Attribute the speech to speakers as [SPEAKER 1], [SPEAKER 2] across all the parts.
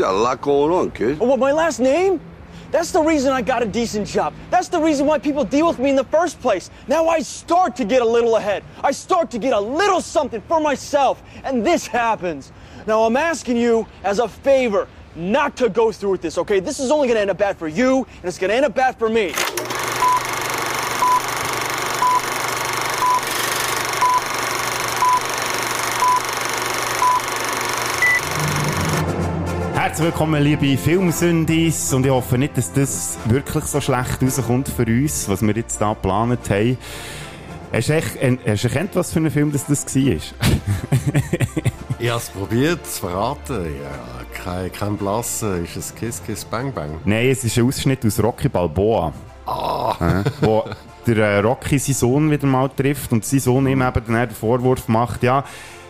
[SPEAKER 1] got a lot going on, kid.
[SPEAKER 2] Oh, what, my last name? That's the reason I got a decent job. That's the reason why people deal with me in the first place. Now I start to get a little ahead. I start to get a little something for myself. And this happens. Now I'm asking you as a favor not to go through with this, okay? This is only gonna end up bad for you, and it's gonna end up bad for me.
[SPEAKER 3] Herzlich willkommen, liebe Filmsündis. Und ich hoffe nicht, dass das wirklich so schlecht rauskommt für uns, was wir jetzt hier geplant haben. Hast du, echt, hast du erkannt, was für ein Film das, das war?
[SPEAKER 4] ich habe es probiert zu verraten. Ja, kein, kein Blassen. Ist es Kiss Kiss Bang Bang?
[SPEAKER 3] Nein, es ist ein Ausschnitt aus Rocky Balboa.
[SPEAKER 4] Ah!
[SPEAKER 3] Wo der äh, Rocky seinen Sohn wieder mal trifft und sein Sohn ihm eben dann den Vorwurf macht, ja,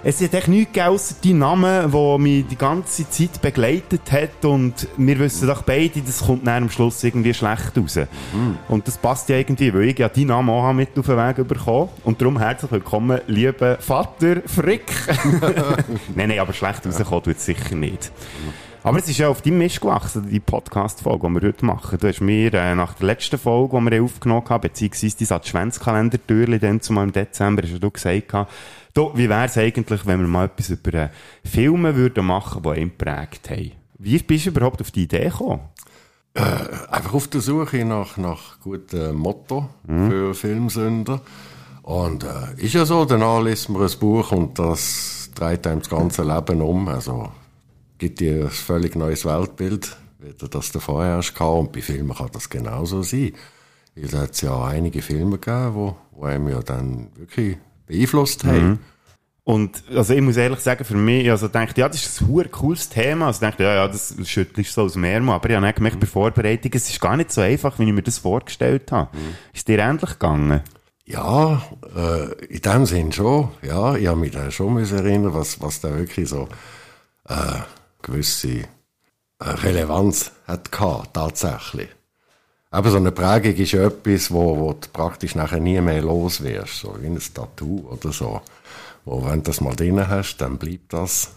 [SPEAKER 3] es hat echt nichts gegeben, ausser die Namen, die mich die ganze Zeit begleitet hat und wir wissen doch beide, das kommt dann am Schluss irgendwie schlecht raus. Mhm. Und das passt ja irgendwie, weil ich ja die Namen auch mit auf den Weg bekommen und darum herzlich willkommen, lieber Vater Frick. nein, nein, aber schlecht rauskommen tut es sicher nicht. Aber es ist ja auf deinem Mist gewachsen, die Podcast-Folge, die wir heute machen. Du hast mir äh, nach der letzten Folge, die wir aufgenommen haben, beziehungsweise die Adventskalender-Türchen dann zumal im Dezember, hast du gesagt, du, wie wäre es eigentlich, wenn wir mal etwas über äh, Filme würden machen, die ihn geprägt haben? Wie bist du überhaupt auf die Idee gekommen?
[SPEAKER 4] Äh, einfach auf der Suche nach, nach guten Motto mhm. für Filmsünder. Und äh, ist ja so, danach liest man ein Buch und das dreht einem das ganze Leben um. Also gibt dir ein völlig neues Weltbild, wie du das davor hast gehabt. Und bei Filmen kann das genauso sein. Es hat ja einige Filme gegeben, wo, wo einem ja dann wirklich beeinflusst haben. Mhm.
[SPEAKER 3] Und also ich muss ehrlich sagen, für mich, also dachte, ja, das ist ein cooles Thema. Also dachte, ja, ja, das schüttelst so aus dem Ärmel. Aber ich habe gemerkt, bei der Vorbereitung, es ist gar nicht so einfach, wie ich mir das vorgestellt habe. Mhm. Ist dir endlich gegangen?
[SPEAKER 4] Ja, äh, in dem Sinn schon. Ja, ich habe mich da schon erinnern, was, was da wirklich so äh, gewisse äh, Relevanz hat gehabt, tatsächlich. Aber so eine Prägung ist ja etwas, wo, wo du praktisch nachher nie mehr los wirst, so wie ein Tattoo oder so. Wo, wenn du das mal drin hast, dann bleibt das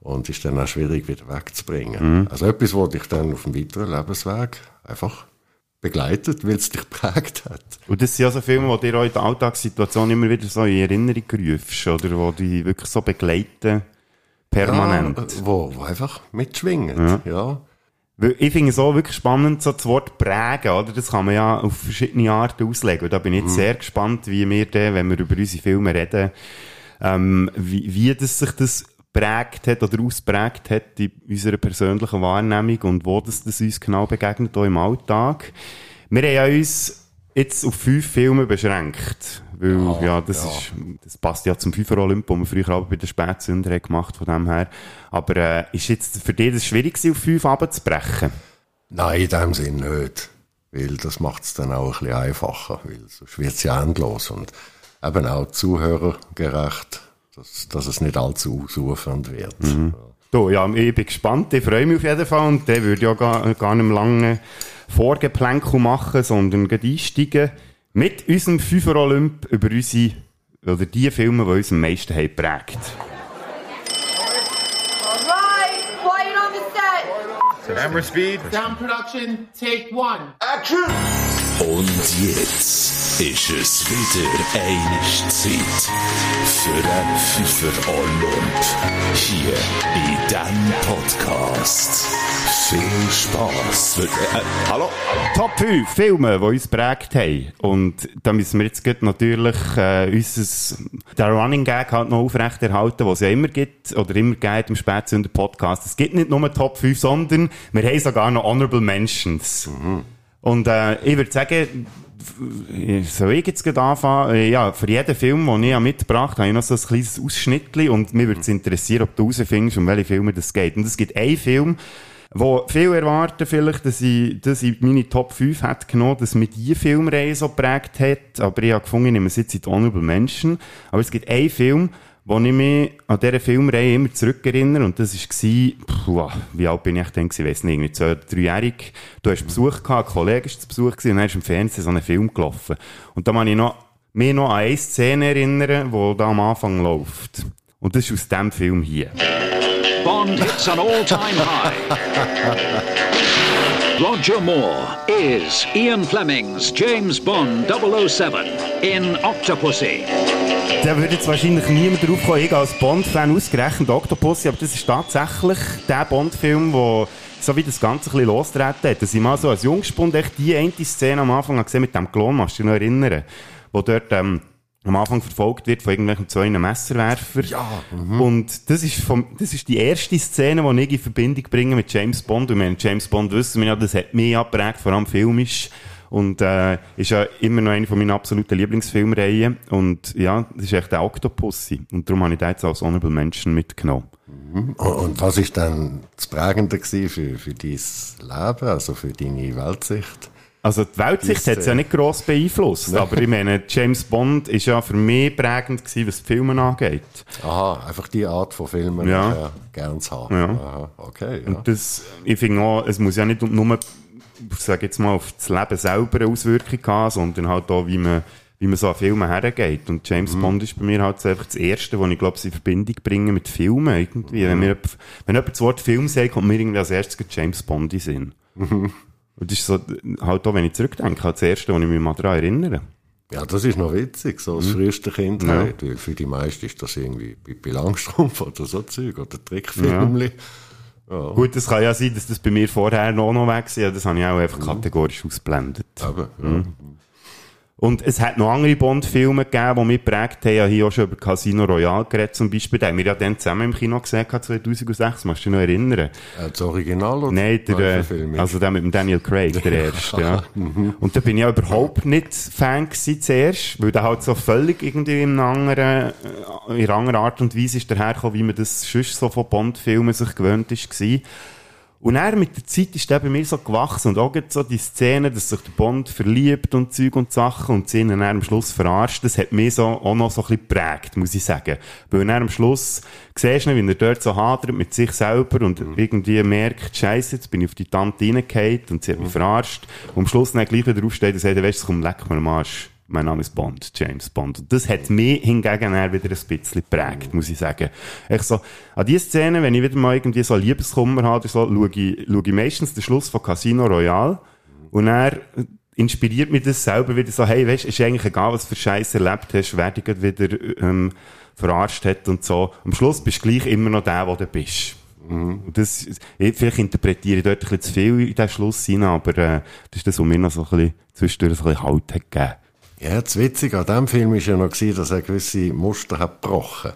[SPEAKER 4] und ist dann auch schwierig wieder wegzubringen. Mhm. Also etwas, wo dich dann auf dem weiteren Lebensweg einfach begleitet, weil es dich prägt hat.
[SPEAKER 3] Und das sind also Filme, die dir auch in der Alltagssituation immer wieder so in Erinnerung rufst, oder wo dich wirklich so begleiten permanent.
[SPEAKER 4] Ja, wo, wo einfach mitschwingen, ja. ja.
[SPEAKER 3] Ich finde es auch wirklich spannend, so das Wort prägen, oder? Das kann man ja auf verschiedene Arten auslegen. Und da bin ich jetzt mhm. sehr gespannt, wie wir dann, wenn wir über unsere Filme reden, ähm, wie, wie das sich das prägt hat oder ausprägt hat in unserer persönlichen Wahrnehmung und wo das, das uns genau begegnet, auch im Alltag. Wir haben ja uns jetzt auf fünf Filme beschränkt. Weil, ja, ja, das, ja. Ist, das passt ja zum FIFA Olymp, wo wir früher auch bei den Spätsünder gemacht von dem her. Aber äh, ist jetzt für dich das schwierig auf fünf abzubrechen?
[SPEAKER 4] Nein, in dem Sinn nicht. Weil das macht es dann auch ein bisschen einfacher, weil sonst wird es ja endlos und eben auch zuhörergerecht, dass, dass es nicht allzu ausufernd wird. Mhm.
[SPEAKER 3] So, ja, ich bin gespannt, ich freue mich auf jeden Fall und der würde ja gar, gar nicht lange Vorgeplänkel machen, sondern einsteigen mit unserem FIFA Olymp über unsere, oder die Filme, die uns am meisten haben geprägt
[SPEAKER 5] Camera speed.
[SPEAKER 6] Sound production, take one.
[SPEAKER 5] Action!
[SPEAKER 7] Und jetzt ist es wieder eine Zeit für ein Pfeifer Olymp. Hier in diesem Podcast. Viel Spass. Äh,
[SPEAKER 3] hallo? Top 5 Filme, die uns prägt haben. Und da müssen wir jetzt natürlich äh, unser, der Running Gag halt noch aufrechterhalten, was es ja immer gibt, oder immer geht im Spätsünder Podcast. Es gibt nicht nur Top 5, sondern wir haben sogar noch Honorable Mentions. Mhm. Und äh, ich würde sagen, soll ich jetzt gerade anfangen? Äh, ja, für jeden Film, den ich mitgebracht habe, habe ich noch so ein kleines Ausschnitt und mir würde es interessieren, ob du herausfindest, um welche Filme das geht. Und es gibt einen Film, wo viel erwarten vielleicht, dass ich, dass ich meine Top 5 hätte genommen, dass mich diese Filmreihe so geprägt hat, aber ich habe gefunden, ich nehme es jetzt in die Honorable Menschen. Aber es gibt einen Film, wo ich mich an dieser Filmreihe immer zurückerinnere, und das war, puh, wie alt bin ich denn ich weiss nicht, irgendwie zwei oder dreijährig. Du hast Besuch gehabt, ein Kollege war zu Besuch gewesen, und dann ist im Fernsehen so ein Film gelaufen. Und da kann ich noch, mich noch an eine Szene erinnern, die da am Anfang läuft. Und das ist aus diesem Film hier.
[SPEAKER 1] Bond hits an all-time high. Roger Moore is Ian Fleming's James Bond 007 in Octopussy.
[SPEAKER 3] Da würde jetzt wahrscheinlich niemand drauf kommen, ich als Bond-Fan ausgerechnet Octopussy, aber das ist tatsächlich der Bond-Film, wo so wie das Ganze ein bisschen losgetreten hat. Dass ich mal so als Jungspund echt die eine Szene am Anfang gesehen mit dem Klon, musst du dich noch erinnern, wo dort ähm, am Anfang verfolgt wird von irgendwelchen zwei Messerwerfer.
[SPEAKER 4] Ja,
[SPEAKER 3] Und das ist, vom, das ist die erste Szene, die ich in Verbindung bringe mit James Bond. Und wenn James Bond wissen wir ja, das hat mich abgeprägt, vor allem filmisch. Und äh, ist ja immer noch eine von meinen absoluten Lieblingsfilmreihen. Und ja, das ist echt der Octopussy. Und darum habe ich den jetzt als Honorable Mention mitgenommen.
[SPEAKER 4] Und, und was ist dann das Prägende für, für dein Leben, also für deine Weltsicht?
[SPEAKER 3] Also die Weltsicht hat es ja nicht gross beeinflusst, aber ich meine, James Bond ist ja für mich prägend gewesen, was die Filme angeht.
[SPEAKER 4] Aha, einfach die Art von Filmen,
[SPEAKER 3] Ja.
[SPEAKER 4] die ich gern zu haben.
[SPEAKER 3] Ja.
[SPEAKER 4] Aha, okay, ja.
[SPEAKER 3] Und das, ich finde auch, es muss ja nicht nur, sage jetzt mal, auf das Leben selber eine Auswirkung haben, sondern halt auch, wie man, wie man so an Filme hergeht. Und James Bond ist bei mir halt einfach das Erste, was ich glaube, in Verbindung bringe mit Filmen irgendwie. Wenn, mir, jemand- wenn jemand das Wort Film sagt, kommt mir irgendwie als erstes James Bond in Sinn. Und das ist so, halt auch, wenn ich zurückdenke, halt das Erste, was ich mich mal daran erinnere.
[SPEAKER 4] Ja, das ist noch witzig, so
[SPEAKER 3] Mhm.
[SPEAKER 4] als früheste Kindheit. Weil Für die meisten ist das irgendwie Pippi Langstrumpf oder so Zeug oder Trickfilmli.
[SPEAKER 3] Gut, es kann ja sein, dass das bei mir vorher noch noch weg war. Das habe ich auch einfach kategorisch ausblendet.
[SPEAKER 4] Aber, ja.
[SPEAKER 3] Mhm. Und es hat noch andere Bond-Filme gegeben, die mich geprägt haben. Ich habe hier auch schon über Casino Royale geredet, zum Beispiel. Den haben wir ja dann zusammen im Kino gesehen, 2006. Musst du dich noch erinnern?
[SPEAKER 4] Äh, Das Original oder
[SPEAKER 3] Nein, der, äh, also der mit dem Daniel Craig, der erste, ja. Und da bin ich ja überhaupt nicht Fan gewesen zuerst, weil der halt so völlig irgendwie in einer anderen, äh, in einer anderen Art und Weise ist dahergekommen, wie man das sonst so von Bond-Filmen sich gewöhnt ist gewesen. Und er mit der Zeit ist der bei mir so gewachsen und auch so die Szene, dass sich der Bond verliebt und Zeug und Sachen und sie ihn dann am Schluss verarscht, das hat mich so, auch noch so ein bisschen geprägt, muss ich sagen. Weil er am Schluss, siehst du, wie er dort so hadert mit sich selber und irgendwie merkt, Scheiße, jetzt bin ich auf die Tante reingefallen und sie hat mich verarscht. Und am Schluss dann gleich wieder aufsteht und sagt, weißt du, komm, leck mir am Arsch. Mein Name ist Bond, James Bond. Und das hat mich hingegen wieder ein bisschen geprägt, muss ich sagen. Ich so, an die Szene, wenn ich wieder mal irgendwie so Liebeskummer habe so, schaue ich, schaue ich meistens den Schluss von Casino Royale. Und er inspiriert mich das selber wieder so, hey, weißt, ist eigentlich egal, was für Scheiß erlebt hast, wer dich wieder, ähm, verarscht hat und so. Am Schluss bist du gleich immer noch der, der du bist. Und das, ich, vielleicht interpretiere ich dort ein bisschen zu viel in den Schluss hinein, aber, äh, das ist das, was mir noch so ein bisschen zwischendurch ein bisschen Halt hat gegeben.
[SPEAKER 4] Ja, das Witzige an diesem Film ist ja noch, gewesen, dass er gewisse Muster hat gebrochen.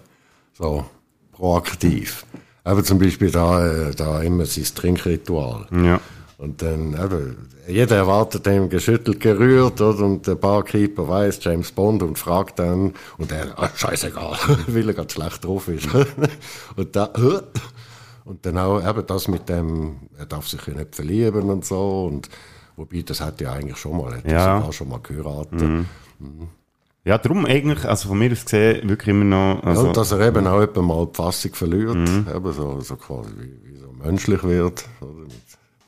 [SPEAKER 4] So, proaktiv. Eben zum Beispiel da, äh, da immer sein Trinkritual.
[SPEAKER 3] Ja.
[SPEAKER 4] Und dann, eben, jeder erwartet dem geschüttelt, gerührt, oder? Und der Barkeeper weiß James Bond und fragt dann, und er, ah, scheißegal, weil er gerade schlecht drauf ist. und da, und dann auch eben das mit dem, er darf sich ja nicht verlieben und so, und, wobei, das hat ja eigentlich schon mal, hat
[SPEAKER 3] Ja.
[SPEAKER 4] sogar schon mal geheiratet.
[SPEAKER 3] Ja, darum eigentlich, also von mir aus gesehen, wirklich immer noch,
[SPEAKER 4] Ja,
[SPEAKER 3] also,
[SPEAKER 4] und dass er eben auch etwa mal die Fassung verliert,
[SPEAKER 3] Mhm.
[SPEAKER 4] eben so, so quasi wie, wie so menschlich wird, oder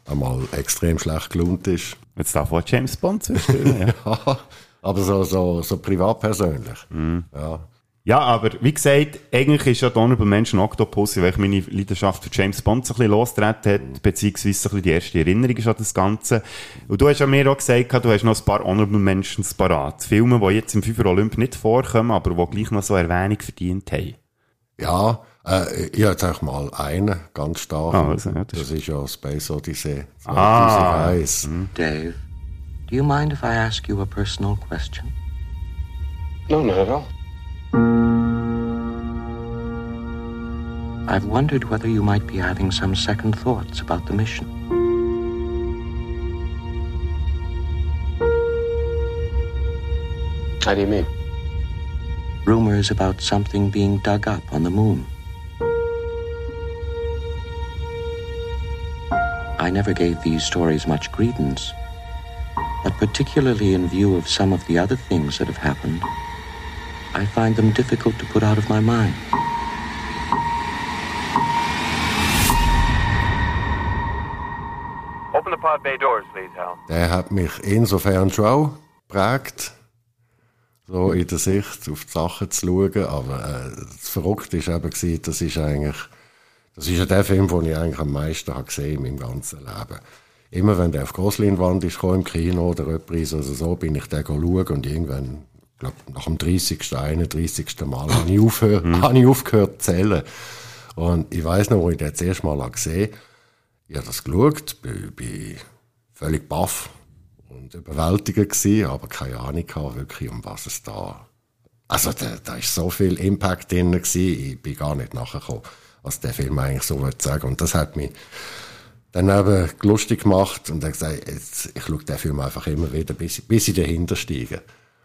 [SPEAKER 4] einmal extrem schlecht gelaunt ist.
[SPEAKER 3] jetzt darf auch James Bond zuspielen, ja.
[SPEAKER 4] Aber so, so, so privat-persönlich.
[SPEAKER 3] Mhm.
[SPEAKER 4] Ja.
[SPEAKER 3] Ja, aber wie gesagt, eigentlich ist ja Honorable Mention Octopus, weil ich meine Leidenschaft für James Bond so ein bisschen losgetreten hat, beziehungsweise so ein bisschen die erste Erinnerung ist an das Ganze. Und du hast ja mir auch gesagt, du hast noch ein paar Honorable Mentions parat. Filme, die jetzt im FIFA Olymp nicht vorkommen, aber die gleich noch so Erwähnung verdient haben.
[SPEAKER 4] Ja, äh, ich habe jetzt auch mal einen ganz stark.
[SPEAKER 3] Ah, also, ja, das
[SPEAKER 4] das, ist ja Space Odyssey
[SPEAKER 3] Ah.
[SPEAKER 4] 2001.
[SPEAKER 8] Dave, do you mind if I ask you a personal question?
[SPEAKER 9] No, not at all.
[SPEAKER 8] I've wondered whether you might be having some second thoughts about the mission.
[SPEAKER 9] How do you mean?
[SPEAKER 8] Rumors about something being dug up on the moon. I never gave these stories much credence, but particularly in view of some of the other things that have happened, I find them difficult to put out of my mind.
[SPEAKER 10] Open the pod bay doors, please, Hal.
[SPEAKER 4] Der hat mich insofern schon auch geprägt, so in der Sicht auf die Sachen zu schauen. Aber äh, das Verrückte ist eben, gewesen, das ist eigentlich, Das ist ja der Film, den ich eigentlich am meisten habe gesehen in meinem ganzen Leben. Immer wenn der auf Grossleinwand ist, im Kino oder Reprise oder so, bin ich den schauen und irgendwann, glaube, nach dem 30., 31. Mal habe ich, aufgehört,
[SPEAKER 3] Mhm.
[SPEAKER 4] habe ich aufgehört zu zählen. Und ich weiß noch, wo ich den das erste Mal gesehen habe, ich habe das geschaut, bin, bin völlig baff und überwältigend gewesen, aber keine Ahnung gehabt, wirklich, um was es da also da, da ist so viel Impact drin gewesen, ich bin gar nicht nachgekommen, was der Film eigentlich so sagen. Und das hat mich dann eben lustig gemacht und dann gesagt, jetzt, ich schaue den Film einfach immer wieder, bis, bis ich dahinter steige,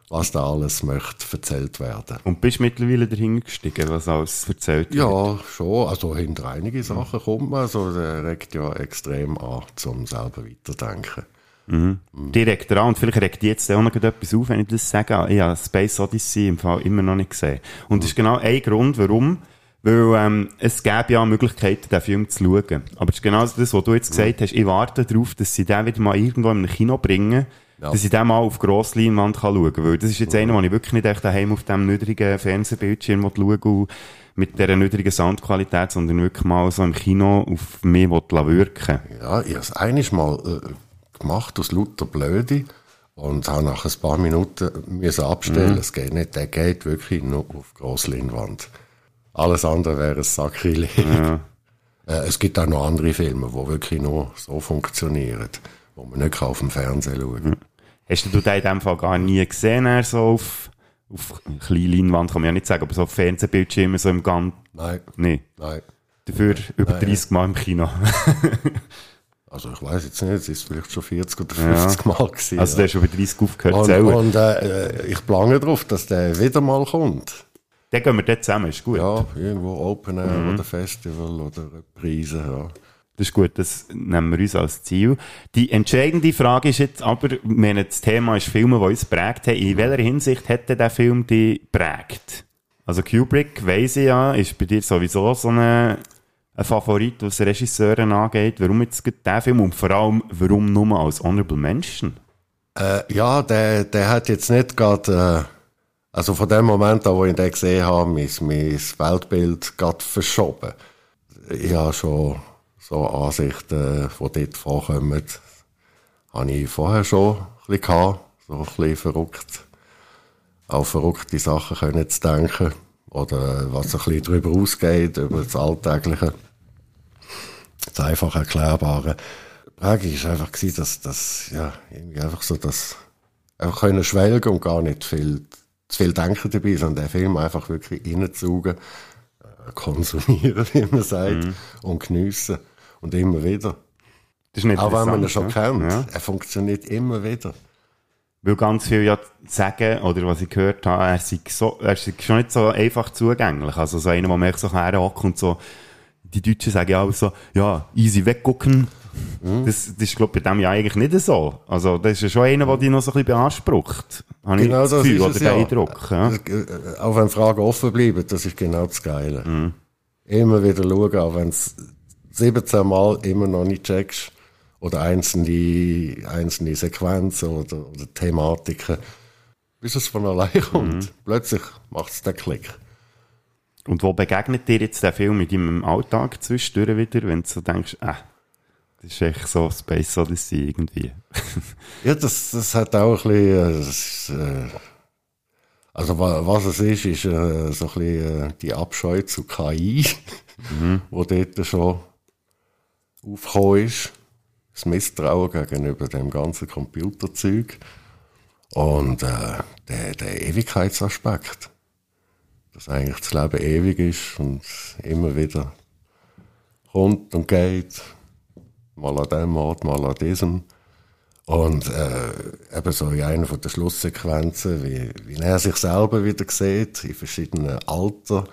[SPEAKER 4] was da alles möchte erzählt werden.
[SPEAKER 3] Und bist mittlerweile dahinter gestiegen, was alles erzählt wird?
[SPEAKER 4] Ja, schon. Also hinter einige Sachen kommt man. Also der regt ja extrem an, zum selber weiterdenken.
[SPEAKER 3] Mhm. Direkt dran. Und vielleicht regt jetzt auch noch etwas auf, wenn ich das sage. Ich habe Space Odyssey im Fall immer noch nicht gesehen. Und das ist genau ein Grund, warum. Weil ähm, es gäbe ja Möglichkeiten, den Film zu schauen. Aber es ist genau das, was du jetzt gesagt hast. Ich warte darauf, dass sie den wieder mal irgendwo in einem Kino bringen,
[SPEAKER 4] Ja.
[SPEAKER 3] dass ich den mal auf Grossleinwand kann schauen kann. Weil das ist jetzt einer, den ich wirklich nicht echt daheim auf dem niedrigen Fernsehbildschirm schauen und mit dieser niedrigen Soundqualität, sondern wirklich mal so im Kino auf mich wirken
[SPEAKER 4] Ja, ich habe es einiges Mal äh, gemacht aus lauter Blöde und habe nach ein paar Minuten müssen abstellen.
[SPEAKER 3] Mhm.
[SPEAKER 4] Es geht nicht, der geht wirklich nur auf Grossleinwand. Alles andere wäre ein Sakrileg. Äh, es gibt auch noch andere Filme, die wirklich nur so funktionieren, wo man nicht auf dem Fernsehen schauen kann.
[SPEAKER 3] Hast du den in dem Fall gar nie gesehen, er so auf, auf kleine Leinwand, kann man ja nicht sagen, aber so auf Fernsehbildschirmen, so im Gang?
[SPEAKER 4] Nein.
[SPEAKER 3] Nee.
[SPEAKER 4] Nein.
[SPEAKER 3] Dafür über
[SPEAKER 4] Nein.
[SPEAKER 3] 30 Mal im Kino.
[SPEAKER 4] Also ich weiß jetzt nicht, es ist vielleicht schon 40 oder
[SPEAKER 3] Ja.
[SPEAKER 4] 50 Mal gewesen.
[SPEAKER 3] Also, du hast schon bei 30 aufgehört zu
[SPEAKER 4] Und,
[SPEAKER 3] zählen.
[SPEAKER 4] und äh, ich plange darauf, dass der wieder mal kommt.
[SPEAKER 3] Dann gehen wir dort zusammen, ist gut.
[SPEAKER 4] Ja, irgendwo Open Air
[SPEAKER 3] Mhm.
[SPEAKER 4] oder Festival oder Preise, ja.
[SPEAKER 3] Das ist gut, das nehmen wir uns als Ziel. Die entscheidende Frage ist jetzt aber, wenn das Thema ist Filme, die uns prägt haben, in welcher Hinsicht hätte der Film dich prägt? Also Kubrick, weiss ich ja, ist bei dir sowieso so ein, ein Favorit, was Regisseuren angeht. Warum jetzt der Film und vor allem, warum nur als Honorable Mention?
[SPEAKER 4] Äh, ja, der, der hat jetzt nicht gerade, äh, also von dem Moment an, wo ich den gesehen habe, mein, mein Weltbild gerade verschoben. Ich habe schon so Ansichten, die dort vorkommen, habe ich vorher schon ein bisschen gehabt, so ein bisschen verrückt, auf verrückte Sachen können zu denken oder was ein bisschen darüber ausgeht, über das Alltägliche, das einfach Erklärbare. Die Frage ist einfach dass, dass, ja, irgendwie einfach so, dass, einfach können schwelgen und gar nicht viel, zu viel denken dabei, sondern den Film einfach wirklich reinzusaugen, äh, konsumieren, wie man sagt, und geniessen. Und immer wieder.
[SPEAKER 3] Ist
[SPEAKER 4] Auch wenn man ihn schon
[SPEAKER 3] ja.
[SPEAKER 4] kennt.
[SPEAKER 3] Ja.
[SPEAKER 4] Er funktioniert immer wieder.
[SPEAKER 3] Weil ganz viele ja sagen, oder was ich gehört habe, er sei, so, er sei schon nicht so einfach zugänglich. Also so einer, man echt so herhockt und so, die Deutschen sagen ja auch so, ja, easy weggucken. Das, das ist, glaube ich, bei dem ja eigentlich nicht so. Also, das ist ja schon einer, der dich noch so ein bisschen beansprucht. Habe ich das Gefühl, oder
[SPEAKER 4] es,
[SPEAKER 3] den Eindruck. Ja.
[SPEAKER 4] Äh, Auch wenn Fragen offen bleiben, das ist genau das Geile. Immer wieder schauen, auch wenn es 17 Mal immer noch nicht checkst, oder einzelne, einzelne Sequenzen oder, oder Thematiken, bis es von allein kommt. Plötzlich macht es den Klick.
[SPEAKER 3] Und wo begegnet dir jetzt der Film in deinem Alltag zwischendurch wieder, wenn du so denkst, äh, das ist echt so Space Odyssey irgendwie.
[SPEAKER 4] Ja, das, das hat auch ein bisschen, äh, das äh, also wa- was es ist, ist äh, so ein bisschen äh, die Abscheu zu KI, wo dort schon aufgekommen ist. Das Misstrauen gegenüber dem ganzen Computerzeug. Und äh, der, der Ewigkeitsaspekt. Dass eigentlich das Leben ewig ist und immer wieder kommt und geht. Mal an dem Ort, mal an diesem. Und äh, eben so in einer von der Schlusssequenzen, wie, wie er sich selber wieder sieht, in verschiedenen Alter,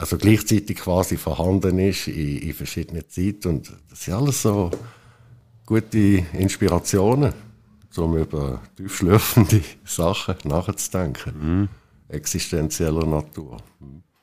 [SPEAKER 4] also gleichzeitig quasi vorhanden ist in, in verschiedenen Zeiten. Und das sind alles so gute Inspirationen, um über tiefschlürfende Sachen nachzudenken. Existenzieller Natur.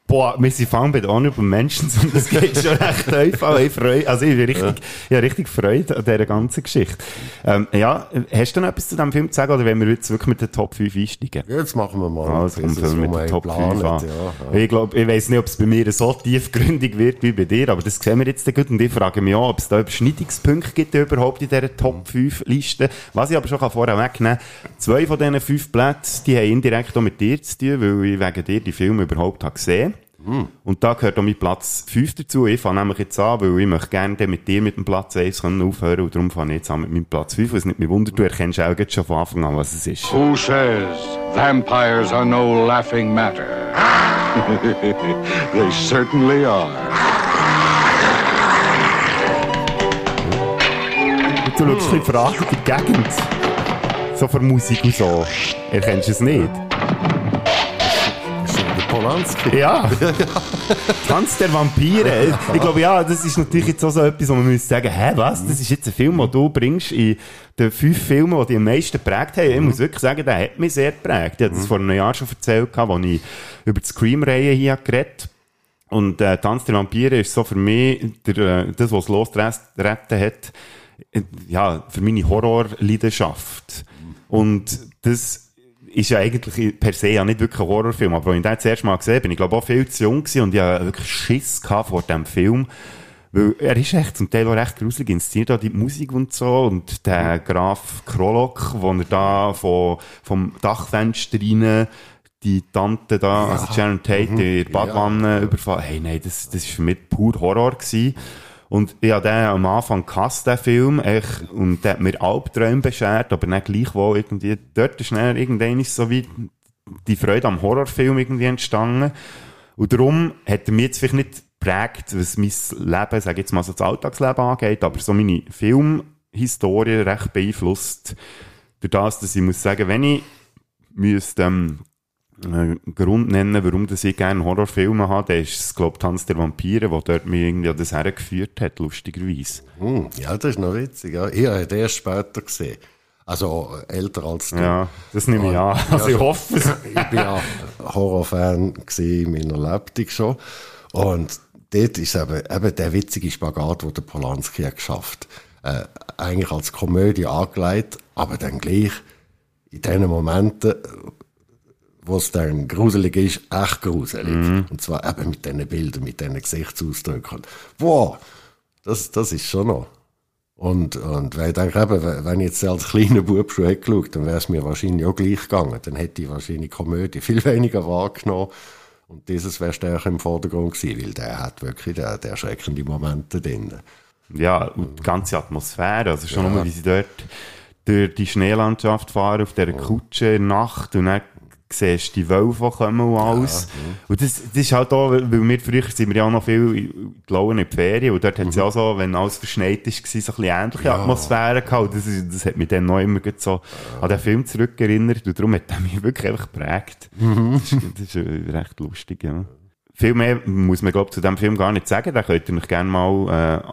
[SPEAKER 3] Boah, wir sind allem bei den Honorable Mentions und das geht schon recht tief an. Ich freue, also ich bin richtig, ich habe richtig Freude an dieser ganzen Geschichte. Ähm, ja, hast du noch etwas zu diesem Film zu sagen oder wollen wir jetzt wirklich mit den Top 5 einsteigen?
[SPEAKER 4] Jetzt machen wir mal.
[SPEAKER 3] Also, kommt wir mit den Top
[SPEAKER 4] planen,
[SPEAKER 3] 5 an.
[SPEAKER 4] Ja, ja.
[SPEAKER 3] Ich glaube, ich weiss nicht, ob es bei mir so tiefgründig wird wie bei dir, aber das sehen wir jetzt gut und ich frage mich auch, ob es da Überschneidungspunkte gibt überhaupt in dieser Top 5 Liste. Was ich aber schon vorher wegnehmen kann, zwei von diesen fünf Plätzen, die haben indirekt auch mit dir zu tun, weil ich wegen dir die Filme überhaupt habe gesehen Und da gehört auch mein Platz 5 dazu. Ich fange nämlich jetzt an, weil ich möchte gerne mit dir mit dem Platz 1 können aufhören und darum fange ich jetzt an mit meinem Platz 5, was nicht mehr wundert, du erkennst auch jetzt schon von Anfang an, was es ist.
[SPEAKER 1] Who says vampires are no laughing matter? they certainly are.
[SPEAKER 3] Du schaust ein bisschen fragend in die Gegend. So für Musik und so. Erkennst du es nicht?
[SPEAKER 4] Polanski.
[SPEAKER 3] Ja. Tanz der Vampire. Ich glaube, ja, das ist natürlich jetzt auch so etwas, wo man müsste sagen, hä, was? Das ist jetzt ein Film, den du bringst in den fünf Filmen, die dich am meisten geprägt haben. Ich muss wirklich sagen, der hat mich sehr geprägt. Ich habe das vor einem Jahr schon erzählt, als ich über die Scream-Reihe hier geredet habe. Und äh, Tanz der Vampire ist so für mich der, äh, das, was losretten hat, äh, ja, für meine Horrorleidenschaft. Und das ist ja eigentlich per se ja nicht wirklich ein Horrorfilm, aber als ich den das erste Mal gesehen habe, bin ich glaube auch viel zu jung gewesen und ich hatte wirklich Schiss vor diesem Film. Weil er ist echt zum Teil auch recht gruselig inszeniert, auch die Musik und so, und der Graf Krolok, wo er da von, vom Dachfenster rein die Tante da, also Sharon Tate, in der Badwanne überfallen. Hey, nein, das, das ist für mich pur Horror gewesen. Und ich habe den am Anfang gehasst, den Film, echt, und der hat mir Albträume beschert, aber nicht gleichwohl irgendwie, dort ist dann irgendwann so wie die Freude am Horrorfilm irgendwie entstanden. Und darum hat er mich jetzt vielleicht nicht geprägt, was mein Leben, sag ich jetzt mal so das Alltagsleben angeht, aber so meine Filmhistorie recht beeinflusst. Durch das, dass ich muss sagen, wenn ich müsste, ähm, Grund nennen, warum ich gerne Horrorfilme habe, dann ist glaube ich, Tanz der Vampire, der dort mich irgendwie an das hergeführt hat, lustigerweise.
[SPEAKER 4] Hm, ja, das ist noch witzig. Ja. Ich habe den erst später gesehen. Also äh, älter als du.
[SPEAKER 3] Ja, das nehme ich an. Also ich hoffe es.
[SPEAKER 4] ich bin ja Horrorfan in meiner Lebtung schon. Und dort ist eben, eben der witzige Spagat, den der Polanski hat geschafft. Äh, eigentlich als Komödie angelegt, aber dann gleich in diesen Momenten, wo es dann gruselig ist, echt gruselig. Und zwar eben mit diesen Bildern, mit diesen Gesichtsausdrücken. Wow, das, das ist schon noch. Und, und weil ich denke, eben, wenn ich jetzt als kleiner Bub schon hätte geschaut, dann wäre es mir wahrscheinlich auch gleich gegangen. Dann hätte ich wahrscheinlich Komödie viel weniger wahrgenommen. Und dieses wäre stärker im Vordergrund gewesen, weil der hat wirklich der, der erschreckende Momente drin.
[SPEAKER 3] Ja, und die ganze Atmosphäre, also schon nur, wie sie dort durch die Schneelandschaft fahren, auf dieser Kutsche Nacht und dann siehst die Wölfe kommen und alles. Und das, das ist halt auch, weil wir früher sind wir ja auch noch viel gelaufen in die Ferien und dort hat es ja auch so, wenn alles verschneit ist, war so ein bisschen ähnliche Atmosphäre gehabt. Das, ist, das hat mich dann noch immer so an den Film zurückerinnert und darum hat er mich wirklich einfach geprägt. Das, ist, das ist recht lustig, ja. Viel mehr muss man, glaube zu dem Film gar nicht sagen. Da könnt ihr mich gerne mal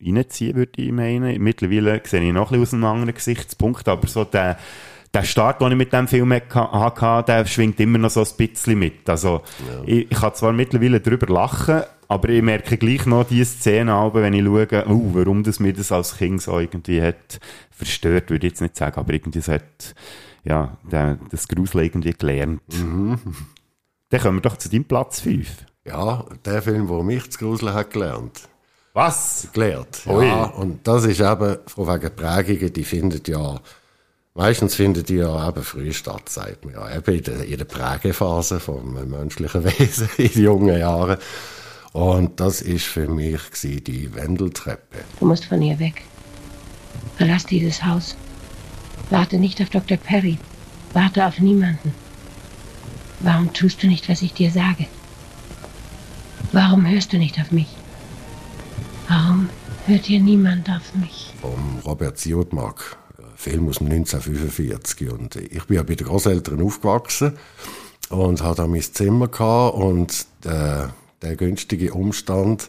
[SPEAKER 3] äh, reinziehen, würde ich meinen. Mittlerweile sehe ich noch ein bisschen aus einem anderen Gesichtspunkt, aber so der, der Start, den ich mit dem Film hatte, der schwingt immer noch so ein bisschen mit. Also, ich, ich kann zwar mittlerweile drüber lachen, aber ich merke gleich noch die Szene, wenn ich schaue, oh, warum das mir das als Kind so irgendwie hat verstört, würde ich jetzt nicht sagen, aber irgendwie so hat, ja, der, das Grusel irgendwie gelernt. Dann kommen wir doch zu deinem Platz 5.
[SPEAKER 4] Ja, der Film, der mich zu gruseln hat gelernt.
[SPEAKER 3] Was?
[SPEAKER 4] Gelernt.
[SPEAKER 3] Ui.
[SPEAKER 4] Ja, und das ist eben, von wegen Prägungen, die findet ja, meistens findet die ja eben früh statt, sagt man ja, eben in der, in der Prägephase vom menschlichen Wesen in jungen Jahren. Und das ist für mich die Wendeltreppe.
[SPEAKER 11] Du musst von ihr weg. Verlass dieses Haus. Warte nicht auf Dr. Perry. Warte auf niemanden. Warum tust du nicht, was ich dir sage? Warum hörst du nicht auf mich? Warum hört hier niemand auf mich?
[SPEAKER 4] Vom Robert Siodmark. Film aus dem 1945. Und ich bin ja bei den Großeltern aufgewachsen und hatte da mein Zimmer gehabt und der, der günstige Umstand,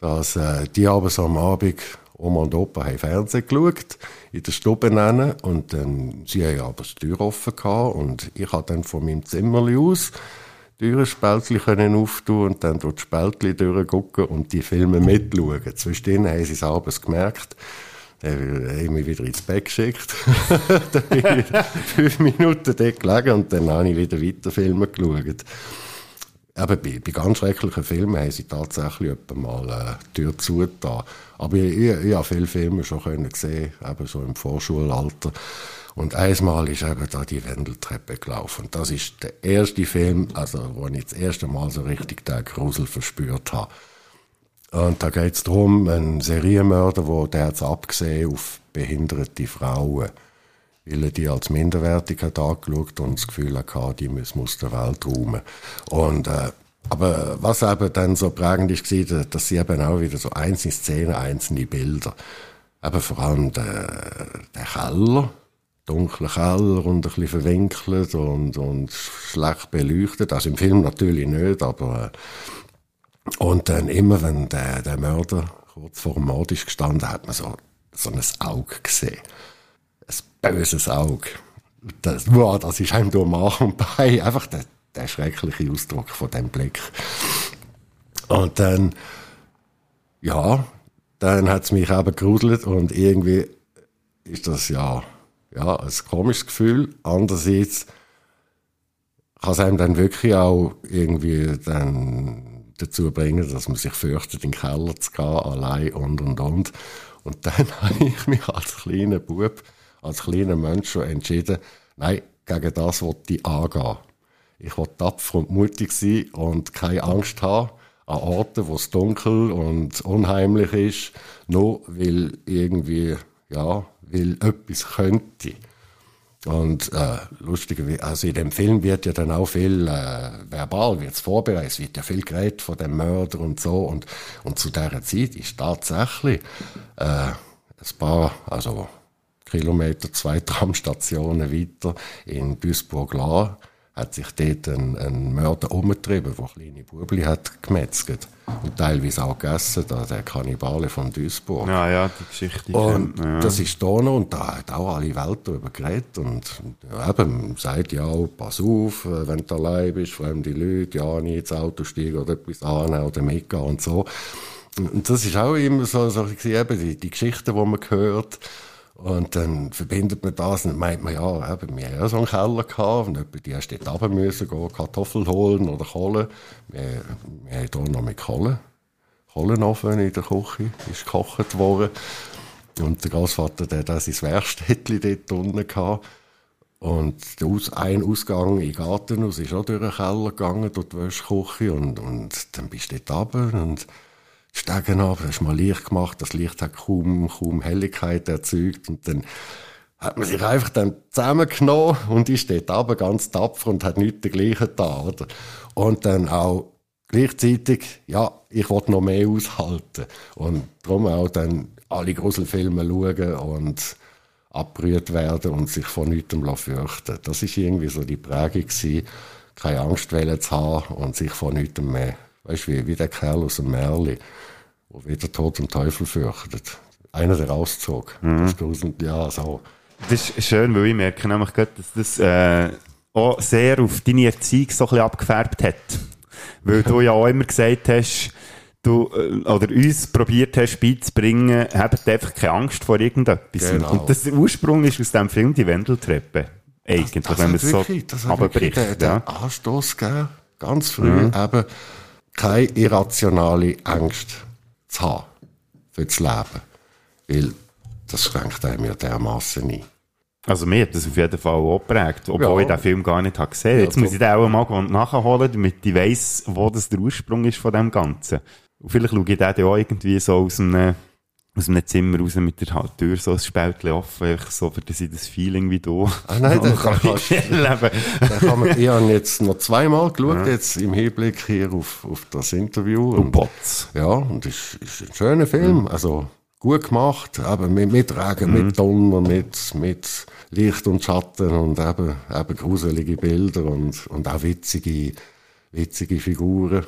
[SPEAKER 4] dass äh, die aber so am Abend Oma und Opa haben Fernsehen geschaut, in der Stube nennen, und dann, sie haben aber die Tür offen gehabt, und ich habe dann von meinem Zimmer aus Türenspältchen können auftun und dann durch die Spältchen durchgucken und die Filme mitschauen. Zwischendrin haben sie es abends gemerkt. Dann haben mich wieder ins Bett geschickt. dann bin ich fünf Minuten dort gelegen und dann habe ich wieder weiter Filme geschaut. Eben, bei, bei ganz schrecklichen Filmen haben sie tatsächlich mal äh, die Tür zugetan. Aber ich, ich, ich habe viele Filme schon können gesehen, eben so im Vorschulalter. Und einmal ist eben da die Wendeltreppe gelaufen. Und das ist der erste Film, also wo ich das erste Mal so richtig den Grusel verspürt habe. Und da geht es darum, ein Serienmörder, der der hat's abgesehen auf behinderte Frauen, weil er die als minderwertig hat angeschaut und das Gefühl hatte, die müssen aus der Welt räumen. Und, äh, aber was eben dann so prägend ist, war, dass sie eben auch wieder so einzelne Szenen, einzelne Bilder, eben vor allem der, der Keller, dunkler Keller und ein bisschen verwinkelt und, und schlecht beleuchtet. Also im Film natürlich nicht, aber äh, und dann immer, wenn der, der Mörder kurz vor dem Mord ist gestanden, hat man so, so ein Auge gesehen. Ein böses Auge. Das, wow, das ist einem durch Mach und Bein. Einfach der, der schreckliche Ausdruck von dem Blick. Und dann, ja, dann hat es mich eben gerudelt und irgendwie ist das ja, ja, ein komisches Gefühl. Andererseits kann es einem dann wirklich auch irgendwie dann dazu bringen, dass man sich fürchtet, in den Keller zu gehen, allein und und und. Und dann habe ich mich als kleiner Bub, als kleiner Mensch schon entschieden, nein, gegen das wollte ich angehen. Ich wollte tapfer und mutig sein und keine Angst haben an Orten, wo es dunkel und unheimlich ist, nur weil irgendwie, ja, weil etwas könnte. Und äh, lustigerweise, also in dem Film wird ja dann auch viel äh, verbal wird's vorbereitet, es wird ja viel geredet von dem Mörder und so. Und, und zu dieser Zeit ist tatsächlich äh, ein paar, also Kilometer, zwei Tramstationen weiter in Duisburg-La hat sich dort ein, ein Mörder umgetrieben, der kleine Bubli hat gemetzelt. Und teilweise auch gegessen, da, der Kannibale von Duisburg.
[SPEAKER 3] Ja, ja, die Geschichte.
[SPEAKER 4] Und
[SPEAKER 3] ja.
[SPEAKER 4] das ist da noch, und da hat auch alle Welt darüber geredet. Und eben, man sagt ja auch, pass auf, äh, wenn du allein bist, fremde Leute, ja, nie ins Auto steigen oder etwas annehmen oder mitgehen und so. Und das ist auch immer so, so eben die, die Geschichten, die man hört. Und dann verbindet man das und meint man, ja, eben, wir haben ja so einen Keller gehabt und jemand, die hast dort runter müssen gehen, Kartoffeln holen oder Kohle. Wir, wir haben hier noch mit Kohle. Kohlenofen in der Küche, ist gekocht worden. Und der Großvater, der hat sein Werkstättchen dort unten gehabt. Und der Aus ein Ausgang in den Garten ist auch durch den Keller gegangen, durch die Wäschküche. Und, und dann bist du dort runter Stegen ab, hast mal Licht gemacht, das Licht hat kaum, kaum Helligkeit erzeugt und dann hat man sich einfach dann zusammengenommen und ist dort aber ganz tapfer und hat nichts dergleichen da, oder? Und dann auch gleichzeitig, ja, ich wollte noch mehr aushalten und darum auch dann alle Gruselfilme schauen und abgerührt werden und sich vor nichts fürchten. Das ist irgendwie so die Prägung gewesen, keine Angst zu haben und sich vor nichts mehr Weißt du, wie, wie der Kerl aus dem Märli, wo weder Tod und Teufel fürchtet. Einer, der rauszog. Mhm. Das ja, so.
[SPEAKER 3] Das ist schön, weil ich merke nämlich gerade, dass das äh, auch sehr auf deine Erziehung so ein bisschen abgefärbt hat. Weil du ja auch immer gesagt hast, du, äh, oder uns probiert hast beizubringen, habt einfach keine Angst vor irgendetwas.
[SPEAKER 4] Genau.
[SPEAKER 3] Und das, der Ursprung ist aus dem Film die Wendeltreppe. Eigentlich,
[SPEAKER 4] das, das
[SPEAKER 3] wenn man es so
[SPEAKER 4] wirklich, das hat
[SPEAKER 3] abbricht. Ja.
[SPEAKER 4] Anstoß gegeben, ganz früh,
[SPEAKER 3] Mhm.
[SPEAKER 4] eben keine irrationale Angst zu haben für das Leben. Weil das schränkt einem ja dermassen ein.
[SPEAKER 3] Also mir hat das auf jeden Fall auch geprägt, obwohl
[SPEAKER 4] Ja.
[SPEAKER 3] ich den Film gar nicht habe gesehen.
[SPEAKER 4] Ja,
[SPEAKER 3] Jetzt muss ich den auch mal nachholen, damit ich weiss, wo das der Ursprung ist von dem Ganzen. Und vielleicht schaue ich den auch irgendwie so aus einem, aus einem Zimmer raus mit der Tür so ein Spältchen offen, einfach so, für ich das Feeling wie du
[SPEAKER 4] Ah, nein,
[SPEAKER 3] noch
[SPEAKER 4] da
[SPEAKER 3] kann
[SPEAKER 4] kannst-
[SPEAKER 3] erleben.
[SPEAKER 4] Kann man, ich habe jetzt noch zweimal geschaut, jetzt im Hinblick hier auf, auf das Interview. Und
[SPEAKER 3] Bots.
[SPEAKER 4] Ja, und es ist, ist ein schöner Film. Also gut gemacht, aber mit, mit Regen, mit Donner, mit, mit Licht und Schatten und eben, eben gruselige Bilder und, und auch witzige, witzige Figuren.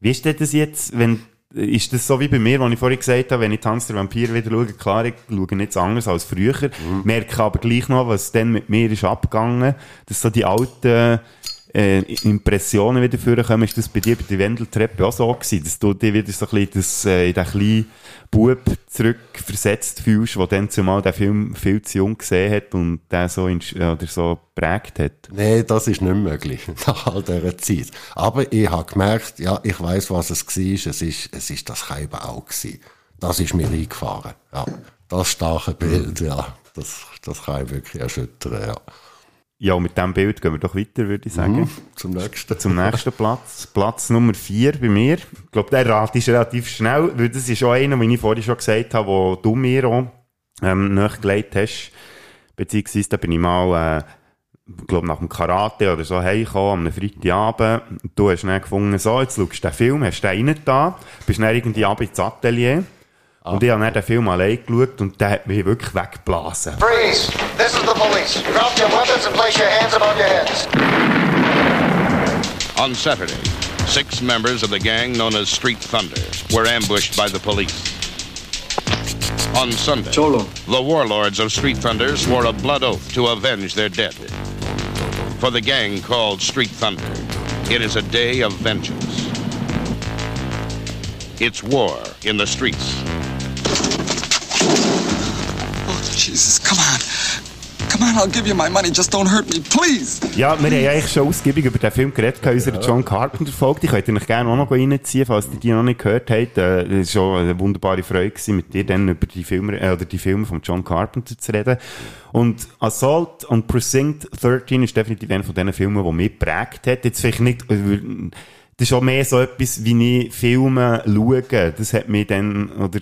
[SPEAKER 3] Wie ist denn das jetzt, wenn, ist das so wie bei mir, wo ich vorhin gesagt habe, wenn ich Tanz der Vampir wieder schaue, klar, ich schaue nichts anderes als früher, merke aber gleich noch, was dann mit mir ist abgegangen, dass so die alten äh, Impressionen wieder vorkommen. Ist das bei dir bei der Wendeltreppe auch so gewesen, dass du dich wieder so ein bisschen das, äh, in den kleinen Bub zurückversetzt fühlst, der dann zumal den Film viel zu jung gesehen hat und den so, in, oder so prägt hat?
[SPEAKER 4] Nein, das ist nicht möglich nach all dieser Zeit. Aber ich habe gemerkt, ja, ich weiß, was es war. Es ist, es ist das Keibau gewesen. Das ist mir eingefahren. Ja, das starke Bild, ja, das, das kann ich wirklich erschüttern, ja.
[SPEAKER 3] Ja, mit diesem Bild gehen wir doch weiter, würde ich sagen.
[SPEAKER 4] Mhm, zum nächsten.
[SPEAKER 3] Zum nächsten Platz. Platz Nummer 4 bei mir. Ich glaube, der Rat ist relativ schnell, weil das ist auch einer, den ich vorhin schon gesagt habe, wo du mir auch ähm, nachgelegt hast. Beziehungsweise, da bin ich mal, äh, glaube, nach dem Karate oder so heimgekommen, am Freitagabend. Du hast dann gefunden, so, jetzt schaust du den Film, hast den rein da, bist dann irgendwie ab ins Atelier. Und ich habe dann den Film allein geschaut und der hat mich wirklich weggeblasen.
[SPEAKER 12] Freeze! This is the police. Drop your weapons and place your hands above your heads.
[SPEAKER 13] On Saturday, six members of the gang known as Street Thunder were ambushed by the police. On Sunday,
[SPEAKER 14] Cholo.
[SPEAKER 13] the warlords of Street Thunder swore a blood oath to avenge their dead. For the gang called Street Thunder, it is a day of vengeance. It's war in the streets.
[SPEAKER 14] Jesus, come on. Come on, I'll give you my money. Just don't hurt me, please.
[SPEAKER 3] Ja, wir haben eigentlich schon ausgiebig über den Film geredet, in unserer John Carpenter Folge. Die könnt ihr euch gerne auch noch reinziehen, falls ihr die noch nicht gehört habt. Äh, Es war schon eine wunderbare Freude mit dir dann über die Filme, äh, oder die Filme von John Carpenter zu reden. Und Assault on Precinct 13 ist definitiv einer von diesen Filmen, der mich geprägt hat. Jetzt vielleicht nicht, äh, das ist auch mehr so etwas, wie ich Filme schaue. Das hat mich dann, oder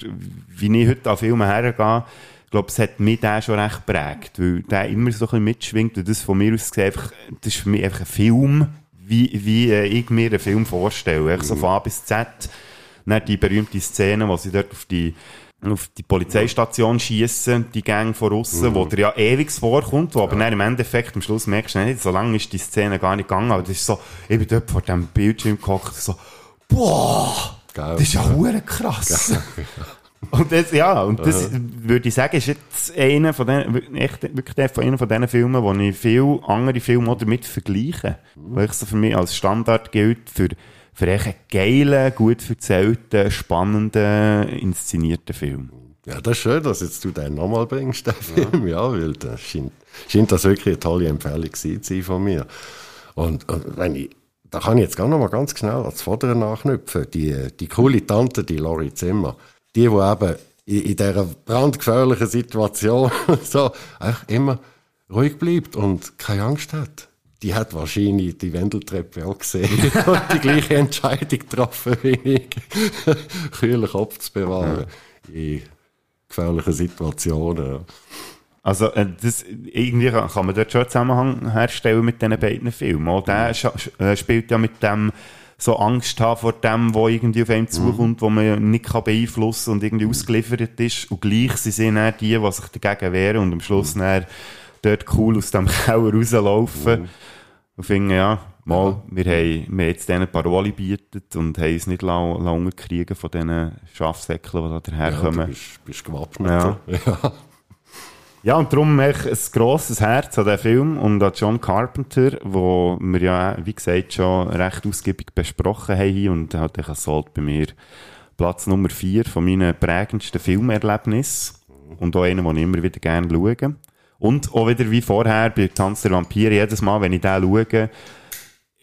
[SPEAKER 3] wie ich heute an Filme hergehe, ich glaube, es hat mich der schon recht geprägt, weil der immer so ein bisschen mitschwingt und das von mir aus gesehen, einfach, das ist für mich einfach ein Film, wie, wie äh, ich mir einen Film vorstelle. Echt so von A bis Z. Dann die berühmte Szene, wo sie dort auf die, auf die Polizeistation schießen, die Gang von außen,
[SPEAKER 4] Mhm.
[SPEAKER 3] wo dir ja ewig vorkommt, wo aber dann im Endeffekt am Schluss merkst du nicht, so lange ist die Szene gar nicht gegangen, aber das ist so, ich bin dort vor dem Bildschirm gehockt, so, boah, das ist ja hure krass. Und das, ja, und das würde ich sagen, ist jetzt einer von den, echt, wirklich von einer von diesen Filmen, wo ich viel andere Filme auch damit vergleiche. Weil ich so für mich als Standard gilt für, für einen geilen, gut erzählten, spannenden, inszenierten Film.
[SPEAKER 4] Ja, das ist schön, dass jetzt du den nochmal bringst, den Film. Ja, weil das scheint, scheint das wirklich eine tolle Empfehlung zu sein von mir. Und, und wenn ich, da kann ich jetzt gar noch mal ganz schnell ans Vordere nachknüpfen. Die, die coole Tante, die Lori Zimmer, die, die eben in, in dieser brandgefährlichen Situation so einfach immer ruhig bleibt und keine Angst hat. Die hat wahrscheinlich die Wendeltreppe auch gesehen und die gleiche Entscheidung getroffen wie ich, kühlen Kopf zu bewahren in gefährlichen Situationen.
[SPEAKER 3] Also, äh, das, irgendwie kann man dort schon einen Zusammenhang herstellen mit diesen beiden Filmen. Auch der äh, spielt ja mit dem, so Angst haben vor dem, was irgendwie auf einem zukommt, wo man nicht kann beeinflussen und irgendwie ausgeliefert ist. Und gleich sie sind dann die, die sich dagegen wehren und am Schluss dann dort cool aus dem Keller rauslaufen. Und finden, ja, mal, wir haben, wir haben jetzt denen Parole bietet und haben uns nicht la- lange kriegen von diesen Schafsäckeln, die da daherkommen.
[SPEAKER 4] Ja, du bist, bist gewappnet.
[SPEAKER 3] Ja.
[SPEAKER 4] Ja.
[SPEAKER 3] Ja, und darum echt ein grosses Herz an diesen Film und an John Carpenter, wo wir ja, wie gesagt, schon recht ausgiebig besprochen haben hier und hat echt Assault bei mir Platz Nummer 4 von meinen prägendsten Filmerlebnissen und auch einer, den ich immer wieder gerne schaue. Und auch wieder wie vorher bei Tanz der Vampire, jedes Mal, wenn ich den schaue,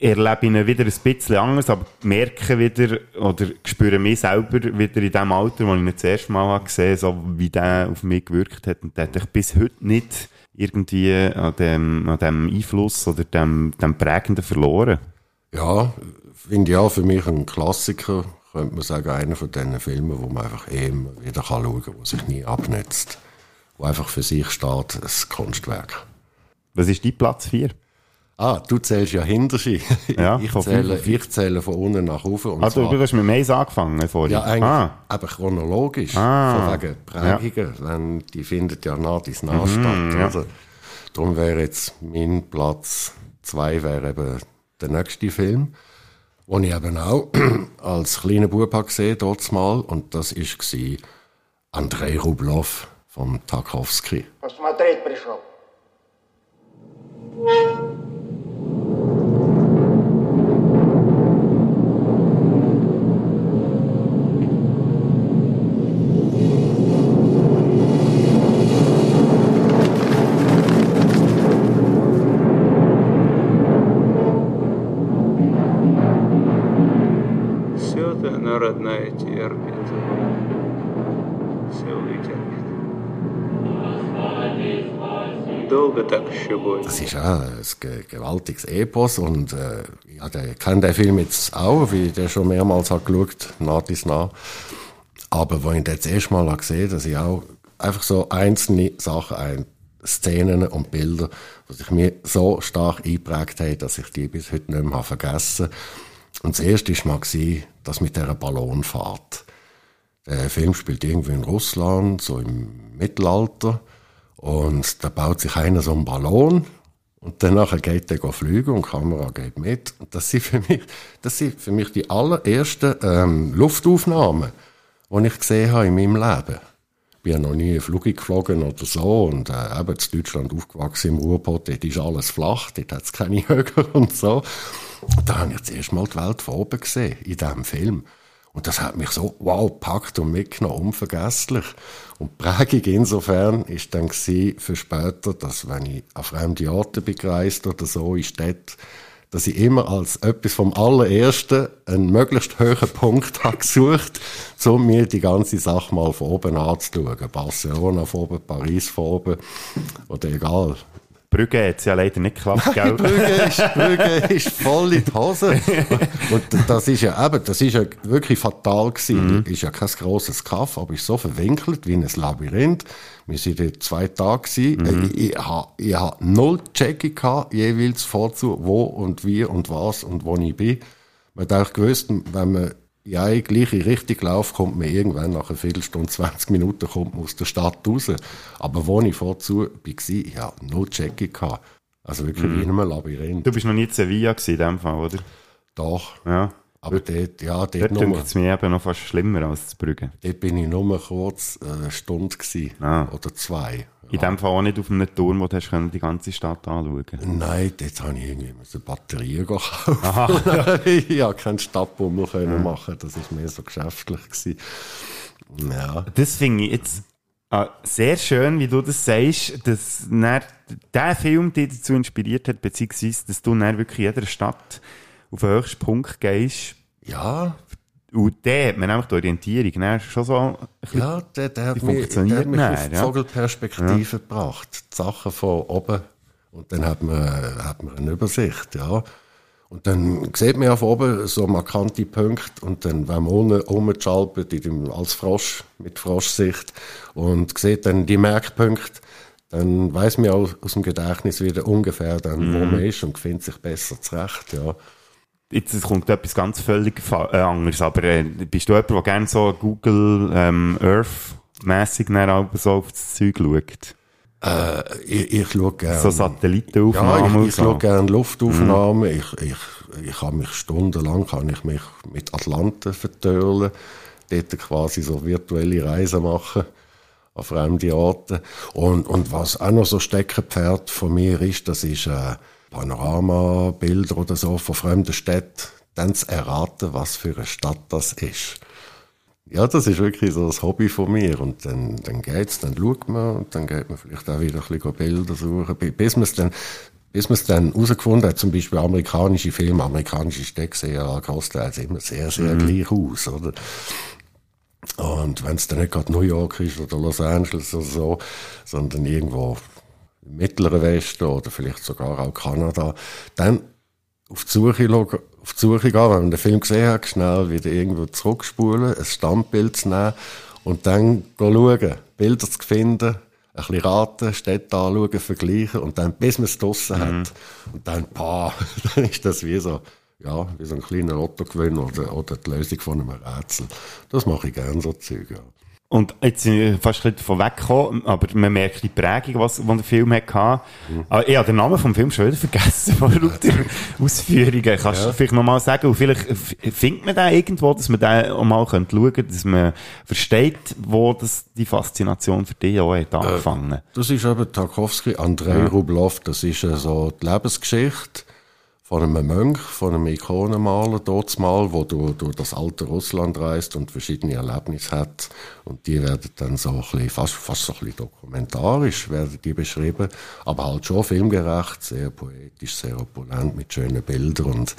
[SPEAKER 3] erlebe ihn wieder ein bisschen anders, aber merke wieder oder spüre mich selber wieder in dem Alter, wo ich ihn das erste Mal habe gesehen so wie der auf mich gewirkt hat. Und der hat ich bis heute nicht irgendwie an dem, an dem Einfluss oder dem, dem Prägenden verloren.
[SPEAKER 4] Ja, finde ich auch für mich ein Klassiker, könnte man sagen, einer von diesen Filmen, wo man einfach immer wieder kann schauen kann, wo sich nie abnützt. Wo einfach für sich steht, ein Kunstwerk.
[SPEAKER 3] Was ist dein Platz 4?
[SPEAKER 4] Ah, du zählst ja hinter sie.
[SPEAKER 3] Ja,
[SPEAKER 4] ich,
[SPEAKER 3] von
[SPEAKER 4] zähle,
[SPEAKER 3] fünf.
[SPEAKER 4] ich zähle von unten nach oben. Und
[SPEAKER 3] Also,
[SPEAKER 4] zwar-
[SPEAKER 3] du hast mit Mais angefangen vorhin.
[SPEAKER 4] Ja, eigentlich,
[SPEAKER 3] Ah,
[SPEAKER 4] aber chronologisch.
[SPEAKER 3] Ah.
[SPEAKER 4] Von wegen Prägungen, wenn die findet ja nah dies nah
[SPEAKER 3] Mhm,
[SPEAKER 4] statt.
[SPEAKER 3] ja.
[SPEAKER 4] Also, darum wäre jetzt mein Platz zwei wäre eben der nächste Film, den ich eben auch als kleiner Bub habe gesehen, dort mal, und das war Andrei Rublev von Tarkovsky.
[SPEAKER 12] Посмотреть пришел.
[SPEAKER 15] Cowboy.
[SPEAKER 4] Das ist auch ein gewaltiges Epos und äh, ja, ich kenne den Film jetzt auch, wie ich den schon mehrmals habe geschaut nach bis nach. Aber wo ich das erste mal gesehen habe, dass ich auch einfach so einzelne Sachen, ein, Szenen und Bilder, die sich mir so stark eingeprägt haben, dass ich die bis heute nicht mehr vergessen habe. Und das erste war mal, das mit dieser Ballonfahrt. Der Film spielt irgendwie in Russland, so im Mittelalter. Und da baut sich einer so einen Ballon und danach geht er fliegen und die Kamera geht mit. Und das sind für mich, das sind für mich die allerersten ähm, Luftaufnahmen, die ich gesehen habe in meinem Leben. Ich bin ja noch nie einen Flug geflogen oder so und äh, eben in Deutschland aufgewachsen im Ruhrpott, dort ist alles flach, dort hat es keine Höhe und so. Da habe ich das erste Mal die Welt von oben gesehen, in diesem Film. Und das hat mich so, wow, gepackt und mitgenommen, unvergesslich. Und die Prägung insofern ist dann gewesen für später, dass wenn ich an fremde Orte bin oder so in Städten, dass ich immer als etwas vom allerersten einen möglichst hohen Punkt habe gesucht, um mir die ganze Sache mal von oben anzuschauen. Barcelona von oben, Paris von oben, oder egal.
[SPEAKER 3] Brügge hat es ja leider nicht geklappt, gell?
[SPEAKER 4] Brügge ist, Brügge ist voll in die Hose. Und das ist ja eben, das ist ja wirklich fatal gewesen.
[SPEAKER 3] Mhm.
[SPEAKER 4] Ist ja kein grosses Kaff, aber ist so verwinkelt wie ein Labyrinth. Wir sind dort zwei Tage gewesen.
[SPEAKER 3] Mhm.
[SPEAKER 4] Ich, ich habe ich hab null Checking gehabt, jeweils vorzu, wo und wie und was und wo ich bin. Man hat auch gewusst, wenn man in eine gleiche Richtung läuft, kommt man irgendwann nach einer Viertelstunde, 20 Minuten kommt man aus der Stadt raus. Aber wo ich vorzu war, ich habe null Checking gehabt. Also wirklich
[SPEAKER 3] Mhm.
[SPEAKER 4] wie in einem Labyrinth.
[SPEAKER 3] Du bist noch nie in Sevilla gewesen, in dem Fall, oder?
[SPEAKER 4] Doch.
[SPEAKER 3] Ja.
[SPEAKER 4] Aber dort, ja, dort,
[SPEAKER 3] Dort
[SPEAKER 4] nur,
[SPEAKER 3] es mir eben noch fast schlimmer als zu Brügge.
[SPEAKER 4] dort bin ich nur kurz äh, eine Stunde gewesen.
[SPEAKER 3] Ah.
[SPEAKER 4] Oder zwei.
[SPEAKER 3] In dem Fall auch nicht auf einem Turm, wo du hast können die ganze Stadt anschauen
[SPEAKER 4] Nein, dort habe ich irgendwie müssen Batterien kaufen.
[SPEAKER 3] Aha.
[SPEAKER 4] ich habe keinen Stadtbummel können machen. Das ist mehr so geschäftlich gewesen. Ja.
[SPEAKER 3] Das finde ich jetzt äh, sehr schön, wie du das sagst, dass der Film dich dazu inspiriert hat, beziehungsweise, dass du wirklich in jeder Stadt auf den höchsten Punkt gehst.
[SPEAKER 4] Ja.
[SPEAKER 3] Und der hat man nämlich die Orientierung dann schon so ein bisschen,
[SPEAKER 4] Ja, der, der hat mich, der hat mich
[SPEAKER 3] dann,
[SPEAKER 4] auf die
[SPEAKER 3] ja.
[SPEAKER 4] Vogelperspektive gebracht. Die Sachen von oben. Und dann hat man, hat man eine Übersicht, ja. Und dann sieht man ja von oben so markante Punkte und dann, wenn man unten rumschalpert, in dem, als Frosch, mit Froschsicht, und sieht dann die Merkpunkte, dann weiß man auch aus dem Gedächtnis wieder ungefähr dann, wo
[SPEAKER 3] Mhm.
[SPEAKER 4] man ist und findet sich besser zurecht, ja.
[SPEAKER 3] Jetzt kommt etwas ganz völlig äh, anderes, aber äh, bist du jemand, der gerne so Google ähm, Earth-mässig so auf das Zeug schaut?
[SPEAKER 4] Äh, ich, ich schaue gerne.
[SPEAKER 3] So Satellitenaufnahmen
[SPEAKER 4] Ja, ich, ich
[SPEAKER 3] so.
[SPEAKER 4] schaue gerne Luftaufnahmen. Ich, ich, ich habe mich stundenlang kann ich mich mit Atlanten vertörlen. Dort quasi so virtuelle Reisen machen an fremde Orte. Und, und was auch noch so Steckenpferd von mir ist, das ist äh, Panoramabilder oder so von fremden Städten. Dann zu erraten, was für eine Stadt das ist. Ja, das ist wirklich so das Hobby von mir. Und dann, dann geht's, dann schaut man und dann geht man vielleicht auch wieder ein bisschen Bilder suchen, bi- bis man es dann, bis man es dann herausgefunden hat, zum Beispiel amerikanische Filme, amerikanische Städte sehen ja großteils immer sehr, sehr
[SPEAKER 3] Mhm.
[SPEAKER 4] gleich aus, oder? Und wenn es dann nicht gerade New York ist oder Los Angeles oder so, sondern irgendwo Mittleren Westen oder vielleicht sogar auch Kanada, dann auf die Suche, auf die Suche gehen, wenn man den Film gesehen hat, schnell wieder irgendwo zurückspulen, ein Standbild zu nehmen und dann schauen, Bilder zu finden, ein bisschen raten, Städte anschauen, vergleichen und dann, bis man es draussen hat. Und dann, pah, dann ist das wie so, ja, wie so ein kleiner Lottogewinn oder, oder die Lösung von einem Rätsel. Das mache ich gerne, so Zeug, ja.
[SPEAKER 3] Und jetzt sind wir fast ein bisschen davon weggekommen, aber man merkt die Prägung, was, die der Film hatte.
[SPEAKER 4] Mhm.
[SPEAKER 3] Aber ich habe den Namen vom Film schon wieder vergessen, vor lauter Ausführungen. Kannst du
[SPEAKER 4] Ja.
[SPEAKER 3] vielleicht nochmal sagen, und vielleicht findet man den irgendwo, dass man den auch mal schauen könnte, dass man versteht, wo das, die Faszination für dich auch hat angefangen.
[SPEAKER 4] Das ist eben Tarkovsky, Andrei
[SPEAKER 3] Ja.
[SPEAKER 4] Rublev, das ist äh, so die Lebensgeschichte von einem Mönch, von einem Ikonenmaler dort mal, wo durch, durch das alte Russland reist und verschiedene Erlebnisse hat. Und die werden dann so ein bisschen, fast, fast so ein bisschen dokumentarisch werden die beschrieben, aber halt schon filmgerecht, sehr poetisch, sehr opulent, mit schönen Bildern und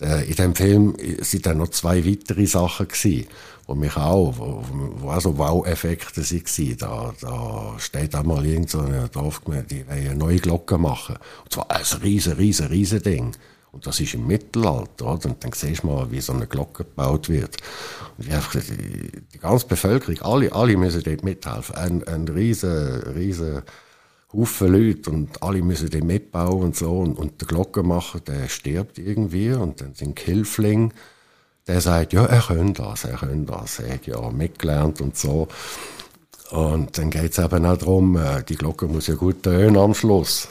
[SPEAKER 4] Äh, in dem Film sind dann noch zwei weitere Sachen gewesen, wo mich auch, wo, wo auch so Wow-Effekte waren. Da, da steht einmal irgend so eine Dorfgemeinde, die wollen eine neue Glocke machen. Und zwar ein riesen, riesen, riesen Ding. Und das ist im Mittelalter, oder? Und dann siehst du mal, wie so eine Glocke gebaut wird. Und wie einfach die, die ganze Bevölkerung, alle, alle müssen dort mithelfen. Ein, ein riesen, riesen Haufen Leute und alle müssen dort mitbauen und so. Und, und der Glockenmacher, der stirbt irgendwie und dann sind Hilfling, der sagt, ja, er könnte das, er könnte das, er hat ja mitgelernt und so. Und dann geht es eben auch darum, äh, die Glocke muss ja gut tönen am Schluss.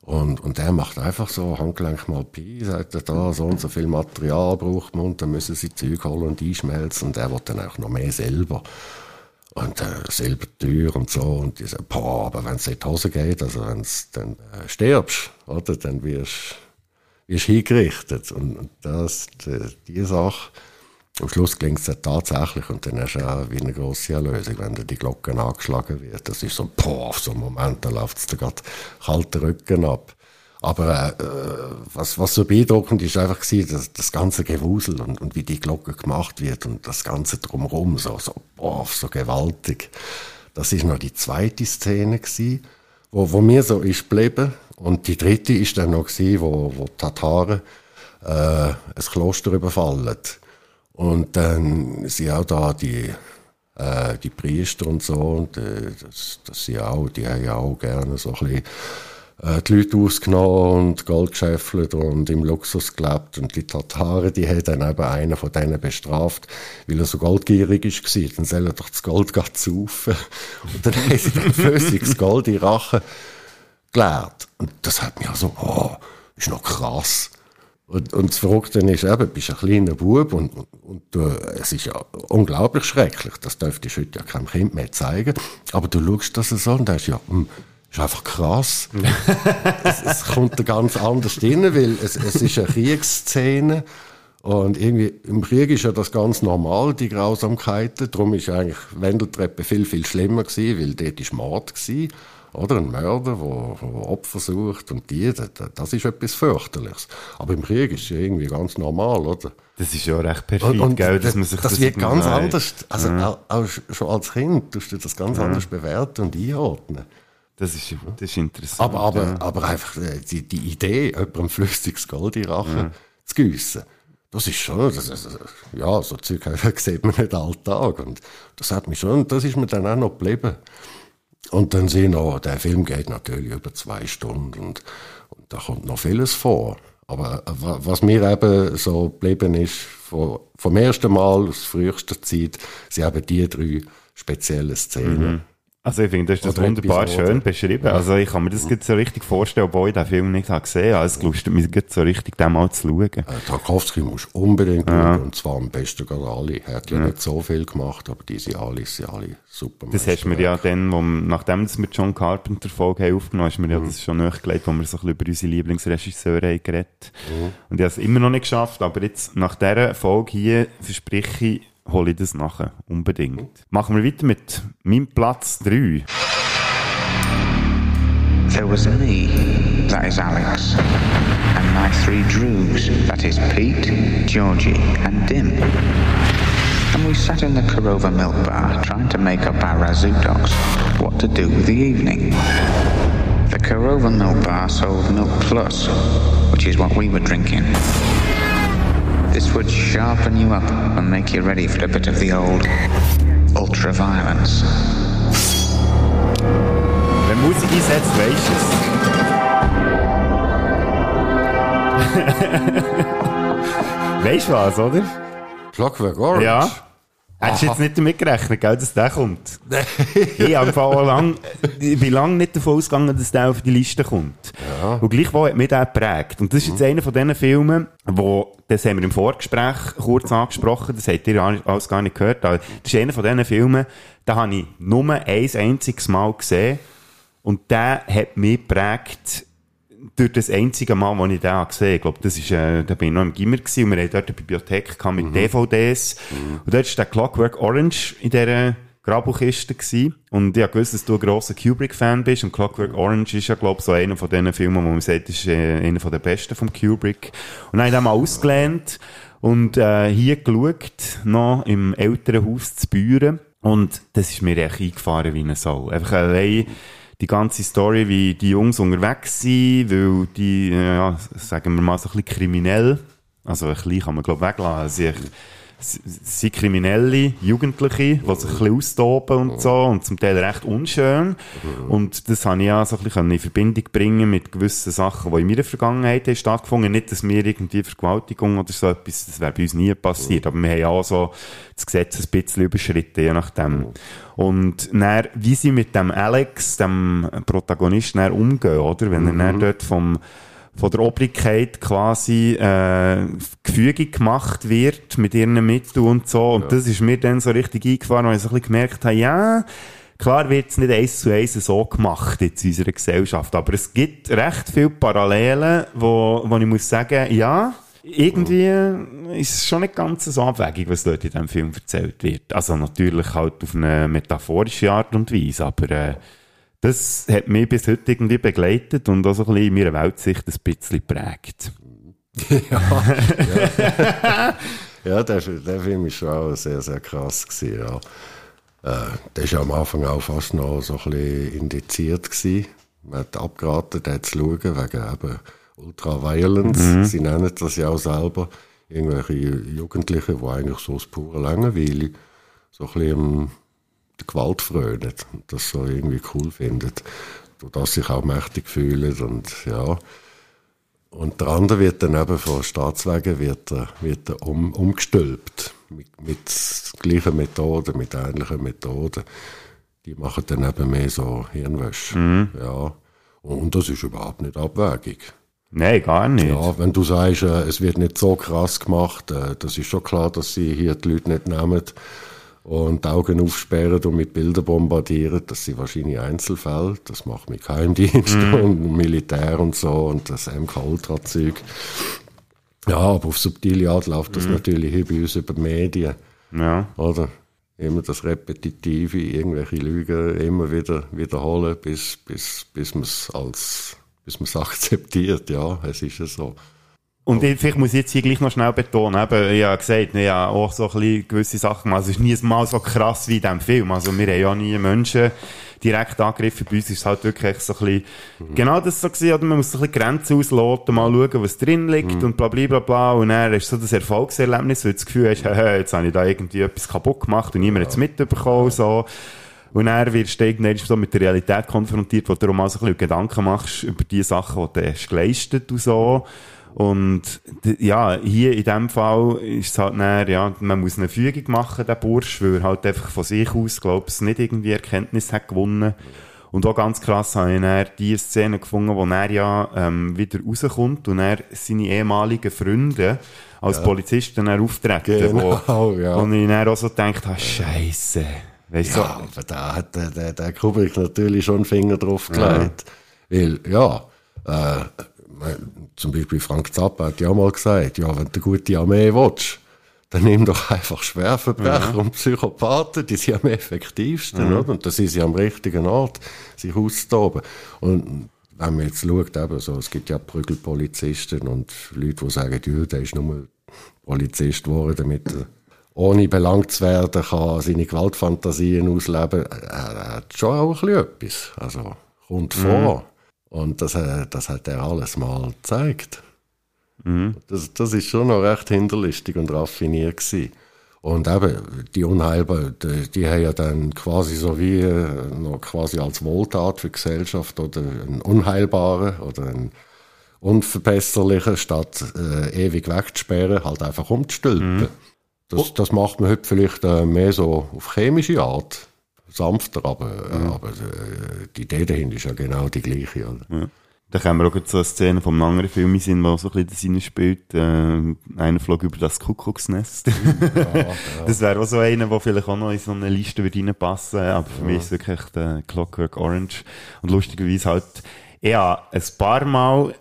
[SPEAKER 4] Und, und der macht einfach so Handgelenk mal Pi, sagt er da, so und so viel Material braucht man und dann müssen sie Zeug holen und einschmelzen und er will dann auch noch mehr selber. Und äh, selber teuer und so und die sagen, boah, aber wenn es in die Hose geht, also wenn du dann äh, stirbst, oder, dann wirst wirst hingerichtet. Und, das, die, die Sache, am Schluss gelingt es tatsächlich und dann hast du auch wie eine grosse Erlösung, wenn dann die Glocke angeschlagen wird. Das ist so, boah, auf so einen Moment, da läuft es dir gerade kalter Rücken ab. Aber äh, was, was so beeindruckend ist einfach gewesen, das, das ganze Gewusel und, und wie die Glocke gemacht wird und das ganze drumherum, so, so, boah, so gewaltig. Das ist noch die zweite Szene gewesen, wo, wo mir so ist geblieben. Und die dritte ist dann noch gewesen, wo, wo die Tataren äh, ein Kloster überfallen. Und dann sind auch da die, äh, die Priester und so, und äh, das, das sind auch, die haben ja auch gerne so ein bisschen äh, die Leute ausgenommen und Gold geschäffelt und im Luxus gelebt. Und die Tataren, die haben dann eben einen von denen bestraft, weil er so goldgierig war. Dann soll er doch das Gold saufen. Und dann haben sie dann flüssiges Gold in Rache geleert. Und das hat mich also, oh, ist noch krass. Und, und das Verrückte ist eben, du bist ein kleiner Bub und, und, und es ist ja unglaublich schrecklich. Das dürftest du heute ja keinem Kind mehr zeigen. Aber du schaust das so und denkst, ja, hm, ist einfach krass. es, es kommt da ganz anders rein, weil es, es ist eine Kriegsszene und irgendwie im Krieg ist ja das ganz normal, die Grausamkeiten. Darum ist eigentlich Wendeltreppe viel, viel schlimmer gewesen, weil dort ist Mord gewesen. Oder ein Mörder, der Opfer sucht und die, das, das ist etwas fürchterliches. Aber im Krieg ist es ja irgendwie ganz normal, oder?
[SPEAKER 3] Das ist ja recht perfid, und, und gell, dass man sich
[SPEAKER 4] das, das wird ganz anders, also ja. auch, auch, schon als Kind tust du das ganz ja. anders bewerten und einordnen.
[SPEAKER 3] Das ist, das ist interessant.
[SPEAKER 4] Aber, aber, ja. aber einfach äh, die, die Idee, jemandem flüssiges Gold in Rachen ja. zu gießen, das ist schon, das ist, ja, so Zeug sieht man nicht alltag. Und das hat mich schon, das ist mir dann auch noch geblieben. Und dann sehen wir, der Film geht natürlich über zwei Stunden und, und da kommt noch vieles vor. Aber äh, was mir eben so geblieben ist, vom, vom ersten Mal aus frühester Zeit, sind eben die drei speziellen Szenen. Mhm
[SPEAKER 3] also ich finde, du hast das wunderbar Episode. schön beschrieben. Also ich kann mir das so richtig vorstellen, obwohl ich den Film nicht habe gesehen habe. Es gelustet mich so richtig, den mal zu schauen. Äh,
[SPEAKER 4] Tarkovsky muss unbedingt ja. schauen, und zwar am besten gerade alle. Er hat ja, ja, nicht so viel gemacht, aber diese alle sind alle super.
[SPEAKER 3] Das hast du mir ja dann, wo, nachdem wir John Carpenter Folge haben aufgenommen hast, mir ja mhm. das schon nachgelegt, wo wir so ein bisschen über unsere Lieblingsregisseure haben geredet. Mhm. Und ich habe es immer noch nicht geschafft, aber jetzt nach dieser Folge hier verspreche ich, hole ich das nachher. Unbedingt. Machen wir weiter mit meinem Platz 3.
[SPEAKER 16] There was me, that is Alex, and my three droogs, that is Pete, Georgie, and Dim. And we sat in the Korova milk bar trying to make up our Razutoks what to do with the evening. The Korova milk bar sold Milk Plus, which is what we were drinking. This would sharpen you up and make you ready for a bit of the old ultra-violence.
[SPEAKER 3] Wenn Musik einsetzt, weisst du es. weißt du was, oder?
[SPEAKER 4] Clockwork Orange?
[SPEAKER 3] Ja. Hättest du jetzt nicht damit gerechnet, gell, dass der kommt? ich, habe lang, ich bin lange nicht davon ausgegangen, dass der auf die Liste kommt. Ja. Und gleichwohl hat mich der geprägt. Und das ist jetzt mhm. einer von diesen Filmen, wo, das haben wir im Vorgespräch kurz angesprochen, das habt ihr alles gar nicht gehört, aber das ist einer von diesen Filmen, da habe ich nur ein einziges Mal gesehen und der hat mich geprägt durch das einzige Mal, wo ich den gesehen habe, ich glaube, das ist, äh, da bin ich noch im Gimmer gewesen und wir hatten dort eine Bibliothek mit mhm. DVDs. Mhm. Und dort ist der Clockwork Orange in dieser Grabbuchkiste gewesen. Und ich habe gewusst, dass du ein grosser Kubrick-Fan bist. Und Clockwork Orange ist ja, glaube ich, so einer von diesen Filmen, wo man sagt, ist äh, einer von den besten von Kubrick. Und dann habe ich den mal ausgelernt und äh, hier geschaut, noch im Elternhaus zu Büren. Und das ist mir echt eingefahren wie eine Sau. Einfach allein die ganze Story, wie die Jungs unterwegs sind, weil die, äh, ja, sagen wir mal, so ein bisschen kriminell, also ein bisschen kann man, glaube ich, weglassen, sind kriminelle Jugendliche, die sich ein bisschen austoben und so, und zum Teil recht unschön. Und das habe ich ja so ein bisschen in Verbindung bringen mit gewissen Sachen, die in meiner Vergangenheit haben stattgefunden Nicht, dass wir irgendwie Vergewaltigung oder so etwas, das wäre bei uns nie passiert, aber wir haben ja auch so das Gesetz ein bisschen überschritten, je nachdem. Und dann, wie sie mit dem Alex, dem Protagonisten, umgehen, oder? Wenn er dann dort vom, von der Obrigkeit quasi äh, gefügig gemacht wird mit ihren Mitteln und so. Und das ist mir dann so richtig eingefahren, weil ich so ein bisschen gemerkt habe, ja, klar wird es nicht eins zu eins so gemacht jetzt in unserer Gesellschaft, aber es gibt recht viele Parallelen, wo, wo ich muss sagen, ja, irgendwie ist es schon nicht ganz so abwägig, was dort in diesem Film erzählt wird. Also natürlich halt auf eine metaphorische Art und Weise, aber äh, das hat mich bis heute irgendwie begleitet und auch so ein bisschen in meiner Weltsicht ein bisschen geprägt.
[SPEAKER 4] ja, ja. ja der, der Film war schon auch sehr, sehr krass. Gewesen, ja. Äh, der war am Anfang auch fast noch so ein bisschen indiziert. Gewesen. Man hat abgeraten, den zu schauen, wegen eben Ultraviolence.
[SPEAKER 3] Mhm.
[SPEAKER 4] Sie nennen das ja auch selber. Irgendwelche Jugendliche, die eigentlich so das pure Langeweile so ein bisschen die Gewalt frönen und das so irgendwie cool finden. Durch das sich auch mächtig fühlen und ja. Und der andere wird dann eben von Staatswegen wird er, wird er um, umgestülpt. Mit, mit gleichen Methoden, mit ähnlichen Methoden. Die machen dann eben mehr so Hirnwäsche.
[SPEAKER 3] Mhm.
[SPEAKER 4] Ja. Und das ist überhaupt nicht abwägig.
[SPEAKER 3] Nein, gar nicht.
[SPEAKER 4] Ja, wenn du sagst, äh, es wird nicht so krass gemacht, äh, das ist schon klar, dass sie hier die Leute nicht nehmen und die Augen aufsperren und mit Bildern bombardieren. Das sind wahrscheinlich Einzelfälle. Das macht mit Geheimdienst
[SPEAKER 3] Mhm.
[SPEAKER 4] und Militär und so und das MK-Ultra-Zeug. Ja, aber auf subtile Art läuft das
[SPEAKER 3] Mhm.
[SPEAKER 4] natürlich hier bei uns über die Medien.
[SPEAKER 3] Ja.
[SPEAKER 4] Oder? Immer das Repetitive, irgendwelche Lügen immer wieder wiederholen, bis, bis, bis man es als, bis man es akzeptiert. Ja, es ist ja so.
[SPEAKER 3] Und ich, vielleicht muss ich jetzt hier gleich noch schnell betonen, eben, ich habe gesagt, ja, auch so ein bisschen gewisse Sachen, also es ist nie mal so krass wie in diesem Film, also wir haben ja nie Menschen direkt angegriffen, bei uns ist es halt wirklich so ein bisschen, genau das so gewesen, oder? Man muss so ein bisschen Grenzen ausloten, mal schauen, was drin liegt und bla bla bla bla. Und dann ist so das Erfolgserlebnis, weil du das Gefühl hast, hey, jetzt habe ich da irgendwie etwas kaputt gemacht und niemand hat es mitbekommen, so. Und dann wirst du irgendwann so mit der Realität konfrontiert, wo du dir auch mal so ein bisschen Gedanken machst über die Sachen, die du hast geleistet und so. Und ja, hier in dem Fall ist es halt dann, ja, man muss eine Fügung machen, der Bursch, weil er halt einfach von sich aus, glaube ich, nicht irgendwie Erkenntnis hat gewonnen. Und auch ganz krass habe ich dann die Szene gefunden, wo er ja ähm, wieder rauskommt und er seine ehemaligen Freunde als
[SPEAKER 4] Ja.
[SPEAKER 3] Polizist dann auftreten.
[SPEAKER 4] Genau,
[SPEAKER 3] wo,
[SPEAKER 4] ja.
[SPEAKER 3] Und ich dann auch so gedacht habe, Scheisse. Weißt du,
[SPEAKER 4] Ja, aber da hat der, der, der Kubrick natürlich schon einen Finger drauf gelegt. Weil, ja, äh, zum Beispiel Frank Zappa hat ja mal gesagt, ja, wenn du eine gute Armee willst, dann nimm doch einfach Schwerverbrecher
[SPEAKER 3] Ja.
[SPEAKER 4] und Psychopathen, die sind am effektivsten,
[SPEAKER 3] Mhm.
[SPEAKER 4] oder? Und da sind sie am richtigen Ort, sich auszutoben. Und wenn man jetzt schaut, eben so, es gibt ja Prügelpolizisten und Leute, die sagen, ja, der ist nur Polizist geworden, damit er ohne belangt zu werden, kann seine Gewaltfantasien ausleben. Er, er hat schon auch ein bisschen etwas. Also, kommt
[SPEAKER 3] Mhm.
[SPEAKER 4] vor. Und das, äh, das hat er alles mal gezeigt.
[SPEAKER 3] Mhm.
[SPEAKER 4] Das, das ist schon noch recht hinterlistig und raffiniert gewesen. Und eben, die Unheilbaren, die, die haben ja dann quasi so wie äh, noch quasi als Wohltat für die Gesellschaft oder einen Unheilbaren oder einen Unverbesserlichen, statt äh, ewig wegzusperren, halt einfach umzustülpen. Das, das macht man heute vielleicht äh, mehr so auf chemische Art. Sanfter, aber, äh, aber äh, die Idee dahinter ist ja genau die gleiche. Oder?
[SPEAKER 3] Ja. Da kommen wir auch gerade so eine Szene vom anderen Film in Sinn, wo so ein bisschen das spielt. Äh, einer flog über das Kuckucksnest. Das wäre auch so einer, der vielleicht auch noch in so eine Liste würde reinpassen Aber für mich ist es wirklich der Clockwork Orange. Und lustigerweise halt, ja, ein paar Mal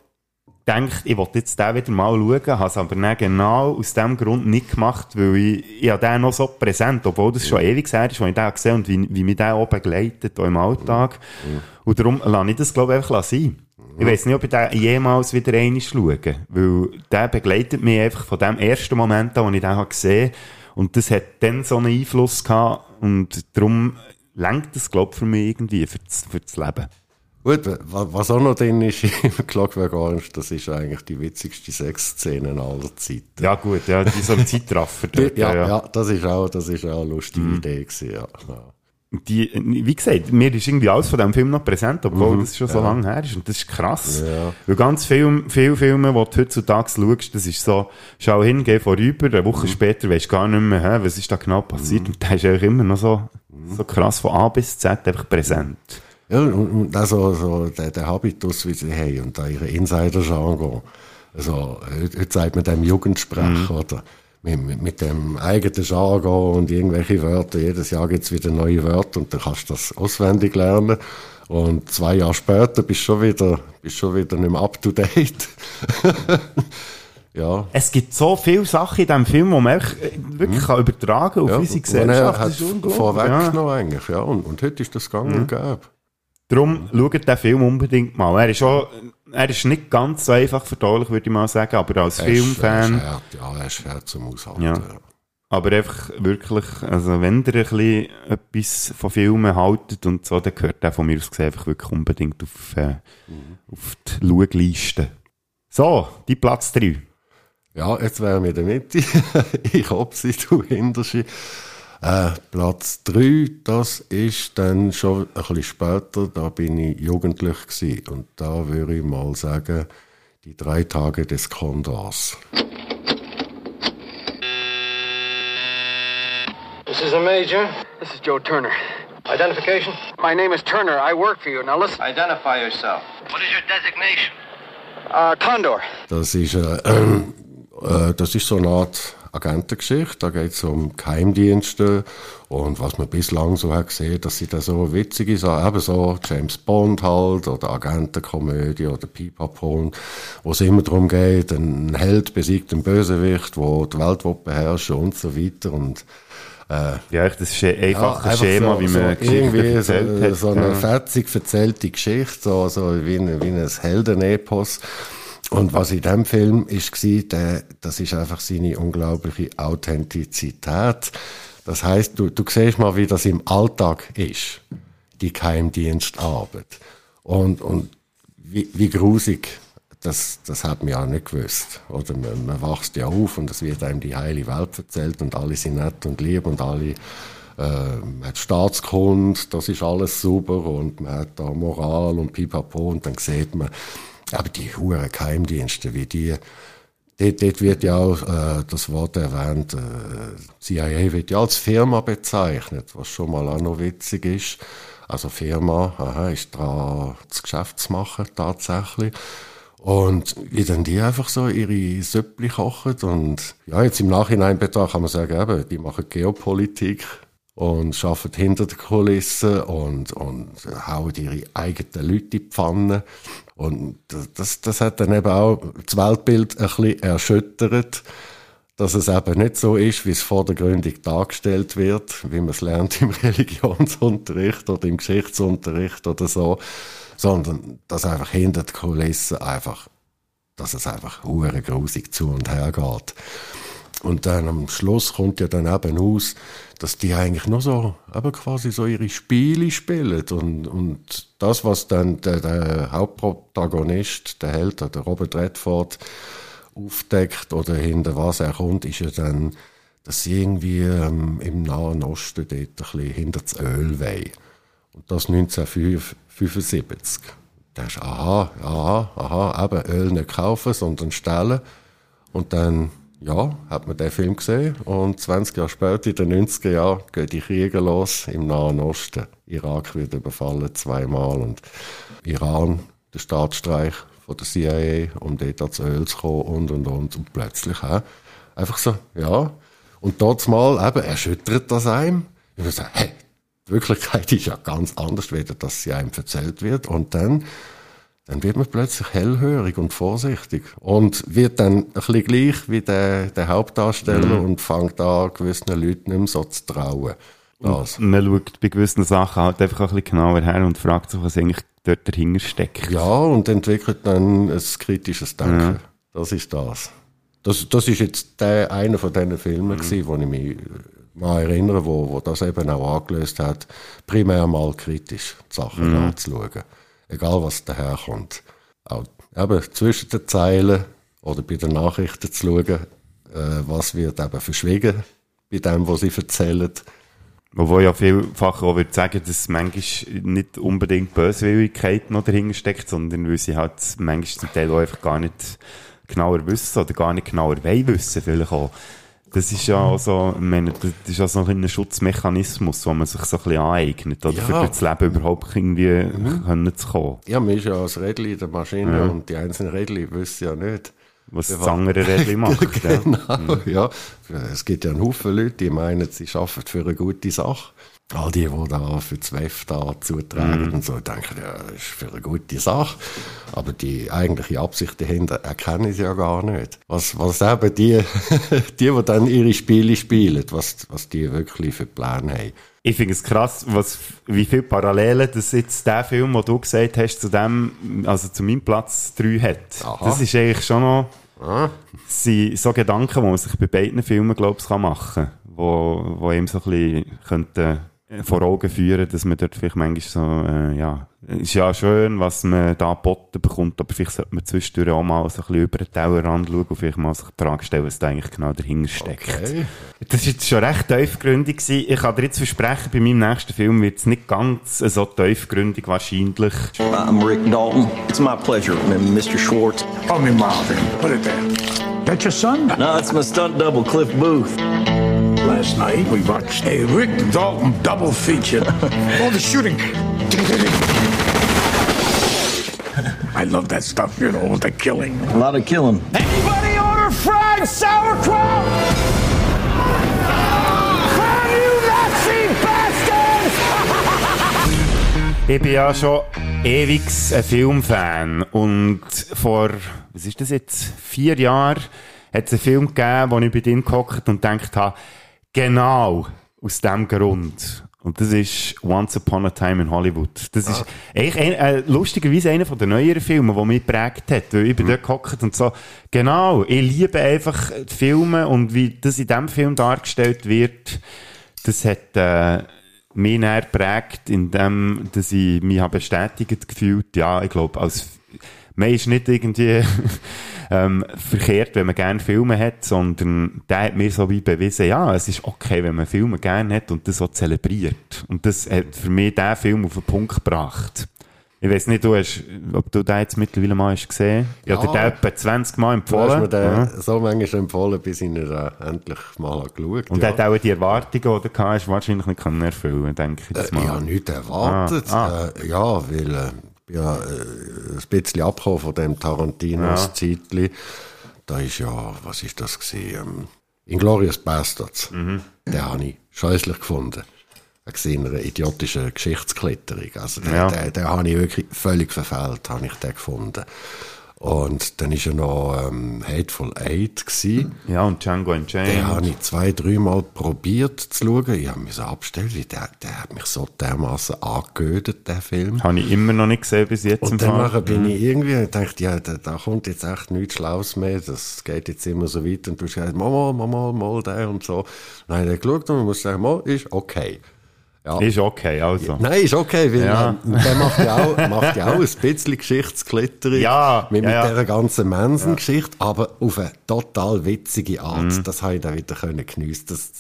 [SPEAKER 3] gedacht, ich wollte jetzt den wieder mal schauen, habe es aber dann genau aus dem Grund nicht gemacht, weil ich, ich habe den noch so präsent, obwohl das schon ewig her ist, als ich den gesehen habe und wie, wie mich der auch begleitet, auch im Alltag. Und darum lasse ich das, glaube ich, einfach sein. Ich weiß nicht, ob ich den jemals wieder einmal schaue, weil der begleitet mich einfach von dem ersten Moment an, als ich den habe gesehen und das hat dann so einen Einfluss gehabt und darum lenkt das, glaube ich, für mich irgendwie für das, für das Leben.
[SPEAKER 4] Gut, wa- was auch noch drin ist im Clockwork Orange, das ist eigentlich die witzigste Sexszene aller Zeiten.
[SPEAKER 3] Ja gut, ja, die so ein Zeitraffer dort,
[SPEAKER 4] ja,
[SPEAKER 3] ja,
[SPEAKER 4] ja.
[SPEAKER 3] Mhm.
[SPEAKER 4] das ist auch, das ist auch eine lustige Idee gewesen, ja.
[SPEAKER 3] Die, wie gesagt, mir ist irgendwie alles von diesem Film noch präsent, obwohl
[SPEAKER 4] Mhm,
[SPEAKER 3] das schon so
[SPEAKER 4] ja.
[SPEAKER 3] lange her ist. Und das ist krass.
[SPEAKER 4] Ja.
[SPEAKER 3] Weil ganz viele, viele Filme, die du heutzutage schaust, das ist so, schau hin, geh vorüber, eine
[SPEAKER 4] Mhm.
[SPEAKER 3] Woche später weisst du gar nicht mehr, hä, was ist da genau passiert. Und der ist eigentlich immer noch so,
[SPEAKER 4] Mhm.
[SPEAKER 3] so krass von A bis Z einfach präsent.
[SPEAKER 4] Ja, und, also, so der, der Habitus, wie sie haben, und da ihre Insider-Jargon. Also, heute, heute sagt man dem Jugendsprech, oder? Mit, mit, mit dem eigenen Jargon und irgendwelche Wörter. Jedes Jahr gibt's wieder neue Wörter und dann kannst du das auswendig lernen. Und zwei Jahre später bist du schon wieder, bist schon wieder nicht mehr up to date. ja.
[SPEAKER 3] Es gibt so viele Sachen in diesem Film, die man äh, wirklich kann übertragen auf
[SPEAKER 4] Mhm. ja,
[SPEAKER 3] unsere Gesellschaft.
[SPEAKER 4] Er hat
[SPEAKER 3] Das ist unglaublich,
[SPEAKER 4] vorweggenommen eigentlich, ja. Und, und heute ist das gang und gäbe.
[SPEAKER 3] Darum schaut den Film unbedingt mal. Er ist auch, er ist nicht ganz so einfach verdaulich, würde ich mal sagen, aber als
[SPEAKER 4] Er ist-
[SPEAKER 3] Filmfan.
[SPEAKER 4] Er ist ja, er ist hart zum Aushalten.
[SPEAKER 3] Ja. Aber einfach wirklich, also wenn ihr ein bisschen etwas von Filmen haltet und so, dann gehört der von mir aus gesehen einfach wirklich unbedingt auf, äh, auf die Schauliste. So, die Platz 3.
[SPEAKER 4] Ja, jetzt wären wir in der Mitte. ich hoffe sie, du hinterst. Äh, Platz 3, das ist dann schon ein bisschen später, da bin ich jugendlich gewesen. Und da würde ich mal sagen, die drei Tage des Kondors.
[SPEAKER 17] This is a major. This is Joe Turner. Identification? My name is Turner. I work for you. Now listen. Identify yourself. What is your designation? Uh, Condor.
[SPEAKER 4] Das ist, äh, äh, das ist so eine Art Agentengeschichte. Da geht es um Geheimdienste und was man bislang so hat gesehen, dass sie da so witzige Sachen, eben so James Bond halt oder Agentenkomödie oder Pipapo, wo es immer darum geht, ein Held besiegt einen Bösewicht, wo die Welt will beherrschen und so weiter und äh,
[SPEAKER 3] ja, das ist ein einfaches
[SPEAKER 4] einfach
[SPEAKER 3] Schema, wie man Geschichten
[SPEAKER 4] irgendwie
[SPEAKER 3] erzählt
[SPEAKER 4] so,
[SPEAKER 3] hat,
[SPEAKER 4] so eine
[SPEAKER 3] ja.
[SPEAKER 4] fetzig erzählte Geschichte, so, so wie, ein, wie ein Heldenepos. Und was in dem Film ist, war, das ist einfach seine unglaubliche Authentizität. Das heißt, du, du siehst mal, wie das im Alltag ist, die Geheimdienstarbeit. Und, und wie, wie grusig, das, das hat man ja nicht gewusst. Oder man, man wächst ja auf und es wird einem die heile Welt erzählt und alle sind nett und lieb und alle äh, man hat Staatskunde, das ist alles super und man hat da Moral und Pipapo und dann sieht man, aber die hohen Geheimdienste, wie die, dort, dort wird ja auch äh, das Wort erwähnt, äh, CIA wird ja als Firma bezeichnet, was schon mal auch noch witzig ist. Also Firma, aha, ist dran, das Geschäft zu machen, tatsächlich. Und wie dann die einfach so ihre Süppli kochen und ja, jetzt im Nachhinein betrachtet kann man sagen, eben, die machen Geopolitik und arbeiten hinter den Kulissen und, und hauen ihre eigenen Leute in die Pfanne. Und das, das hat dann eben auch das Weltbild ein bisschen erschüttert, dass es eben nicht so ist, wie es vordergründig dargestellt wird, wie man es lernt im Religionsunterricht oder im Geschichtsunterricht oder so, sondern dass einfach hinter den Kulissen einfach, dass es einfach hure grusig zu und her geht. Und dann am Schluss kommt ja dann eben aus, dass die eigentlich nur so, eben quasi so ihre Spiele spielen. Und, und das, was dann der, der Hauptprotagonist, der Held, der Robert Redford, aufdeckt oder hinter was er kommt, ist ja dann, dass sie irgendwie ähm, im Nahen Osten dort ein bisschen hinter das Öl wollen. Und das 1975. Da ist, aha, aha, aha, eben Öl nicht kaufen, sondern stellen. Und dann, ja, hat man den Film gesehen. Und 20 Jahre später, in den 90er Jahren, gehen die Kriege los im Nahen Osten. Irak wird überfallen zweimal und Iran, der Staatsstreich von der CIA, um dort ans Öl zu kommen und, und, und. Und plötzlich, äh, einfach so, ja. Und dort mal eben erschüttert das einem. Und man sagt, hey, die Wirklichkeit ist ja ganz anders, wie das sie einem erzählt wird. Und dann dann wird man plötzlich hellhörig und vorsichtig und wird dann ein bisschen gleich wie der, der Hauptdarsteller
[SPEAKER 3] Mhm.
[SPEAKER 4] und fängt an, gewissen Leuten nicht mehr so zu trauen. Das.
[SPEAKER 3] Und man schaut bei gewissen Sachen halt einfach ein bisschen genauer her und fragt sich, was eigentlich dort dahinter steckt.
[SPEAKER 4] Ja, und entwickelt dann ein kritisches Denken.
[SPEAKER 3] Ja.
[SPEAKER 4] Das ist das. Das, das ist jetzt der, einer von diesen Filmen, mhm. wo ich mich äh, mal erinnere, wo, wo das eben auch angelöst hat, primär mal kritisch die Sachen
[SPEAKER 3] Mhm.
[SPEAKER 4] anzuschauen. Egal, was daherkommt. Auch eben zwischen den Zeilen oder bei den Nachrichten zu schauen, äh, was wird eben verschwiegen bei dem, was sie erzählen.
[SPEAKER 3] Obwohl ja vielfach auch würde sagen, dass manchmal nicht unbedingt Böswilligkeit noch dahinter steckt, sondern weil sie halt manchmal zum Teil auch einfach gar nicht genauer wissen oder gar nicht genauer wollen vielleicht auch. Das ist ja auch so, ich meine, das ist ja so ein Schutzmechanismus, wo man sich so ein bisschen aneignet, oder?
[SPEAKER 4] Ja.
[SPEAKER 3] Für das Leben überhaupt irgendwie können zu kommen.
[SPEAKER 4] Ja, man ist ja als Rädchen in der Maschine
[SPEAKER 3] Ja.
[SPEAKER 4] und die einzelnen Rädchen wissen ja nicht.
[SPEAKER 3] Was das andere Rädchen macht, ja.
[SPEAKER 4] genau, ja. Es gibt ja einen Haufen Leute, die meinen, sie arbeiten für eine gute Sache. All die, die da für das WEF da zutragen
[SPEAKER 3] Mhm.
[SPEAKER 4] und so, denken, ja, das ist für eine gute Sache. Aber die eigentliche Absicht dahinter erkennen sie ja gar nicht. Was, was eben die, die, die dann ihre Spiele spielen, was, was die wirklich für Pläne haben.
[SPEAKER 3] Ich finde es krass, was, wie viele Parallelen das jetzt der Film, den du gesagt hast, zu dem, also zu meinem Platz 3 hat.
[SPEAKER 4] Aha.
[SPEAKER 3] Das ist eigentlich schon noch,
[SPEAKER 4] Ah.
[SPEAKER 3] sind so Gedanken, die man sich bei beiden Filmen, glaube ich, kann machen kann. Wo, wo ihm so ein bisschen könnte vor Augen führen, dass man dort vielleicht manchmal so, äh, ja, ist ja schön, was man da geboten bekommt, aber vielleicht sollte man zwischendurch auch mal so ein bisschen über den Tellerrand schauen und vielleicht mal sich die Frage stellen, was da eigentlich genau dahinter steckt.
[SPEAKER 4] Okay.
[SPEAKER 3] Das war jetzt schon recht tiefgründig. gewesen. Ich kann dir jetzt versprechen, bei meinem nächsten Film wird es nicht ganz so tiefgründig wahrscheinlich.
[SPEAKER 18] I'm Rick Dalton. It's my pleasure, Mr. Schwartz.
[SPEAKER 19] Call me Marvin. Put it there. That your son?
[SPEAKER 18] No, it's my stunt double, Cliff Booth.
[SPEAKER 19] Last night we watched a Rick Dalton double feature. All the shooting. I love that stuff, you know, the killing.
[SPEAKER 18] A lot of killing.
[SPEAKER 19] Anybody order fried sauerkraut? Damn you Nazi bastards!
[SPEAKER 3] Ich bin ja schon ewig ein Filmfan und vor, was ist das jetzt, vier Jahren hat es einen Film gegeben, wo ich bei dir gehockt und gedacht habe, genau aus dem Grund. Und das ist Once Upon a Time in Hollywood. Das ist eigentlich ein, äh, lustigerweise einer den neueren Filmen, der mich geprägt hat. Weil ich bin dort gehockt und so, genau, ich liebe einfach die Filme und wie das in diesem Film dargestellt wird, das hat äh, mich näher geprägt, indem dass ich mich bestätigt gefühlt, ja, ich glaube, als man ist nicht irgendwie ähm, verkehrt, wenn man gerne Filme hat, sondern der hat mir so wie bewiesen, ja, es ist okay, wenn man Filme gerne hat und das so zelebriert. Und das hat für mich diesen Film auf den Punkt gebracht. Ich weiß nicht, du hast, ob du den jetzt mittlerweile mal hast gesehen hast. Ich
[SPEAKER 4] Ja.
[SPEAKER 3] habe dir den etwa 20 Mal
[SPEAKER 4] Du
[SPEAKER 3] empfohlen.
[SPEAKER 4] hast mir den
[SPEAKER 3] Ja.
[SPEAKER 4] so manchmal empfohlen, bis ich ihn äh, endlich mal habe geschaut
[SPEAKER 3] Und
[SPEAKER 4] ja.
[SPEAKER 3] hat auch die Erwartungen, die du hast, wahrscheinlich nicht können erfüllen, denke ich jetzt
[SPEAKER 4] Äh,
[SPEAKER 3] mal.
[SPEAKER 4] ich habe nichts erwartet.
[SPEAKER 3] Ah, ah.
[SPEAKER 4] Äh, ja, weil äh, ich bin ja äh, ein bisschen abgekommen von dem Tarantinos
[SPEAKER 3] Ja.
[SPEAKER 4] Zeitli. Da ist ja, was ist das gewesen? Ähm, Inglourious Bastards.
[SPEAKER 3] Mhm.
[SPEAKER 4] Den habe ich scheußlich gefunden. In einer idiotischen Geschichtskletterung. Also den,
[SPEAKER 3] Ja.
[SPEAKER 4] den, den habe ich wirklich völlig verfehlt, habe ich den gefunden. Und dann ist ja noch ähm, Hateful Eight gewesen.
[SPEAKER 3] Ja, und Django
[SPEAKER 4] Den
[SPEAKER 3] Unchained.
[SPEAKER 4] habe ich zwei, dreimal probiert zu schauen. Ich habe mich so abgestellt, weil der, der hat mich so dermaßen angehödet, der Film.
[SPEAKER 3] Habe ich immer noch nicht gesehen bis jetzt.
[SPEAKER 4] Und dann
[SPEAKER 3] Fall.
[SPEAKER 4] bin ich irgendwie gedacht, ja, da, da kommt jetzt echt nichts Schlaues mehr, das geht jetzt immer so weit. Und du hast gesagt, mal, mal, mal, mal, der und so. Dann habe ich dann geschaut und man muss sagen, mal, ist okay. Ja.
[SPEAKER 3] Ist okay, also.
[SPEAKER 4] Nein, ist okay, weil
[SPEAKER 3] Ja.
[SPEAKER 4] der macht ja auch, macht ja auch ein bisschen Geschichtskletterung
[SPEAKER 3] Ja,
[SPEAKER 4] mit, mit
[SPEAKER 3] ja,
[SPEAKER 4] dieser ganzen Manson-Geschichte, aber auf eine total witzige Art.
[SPEAKER 3] Mhm.
[SPEAKER 4] Das habe ich dann wieder können geniessen. Das,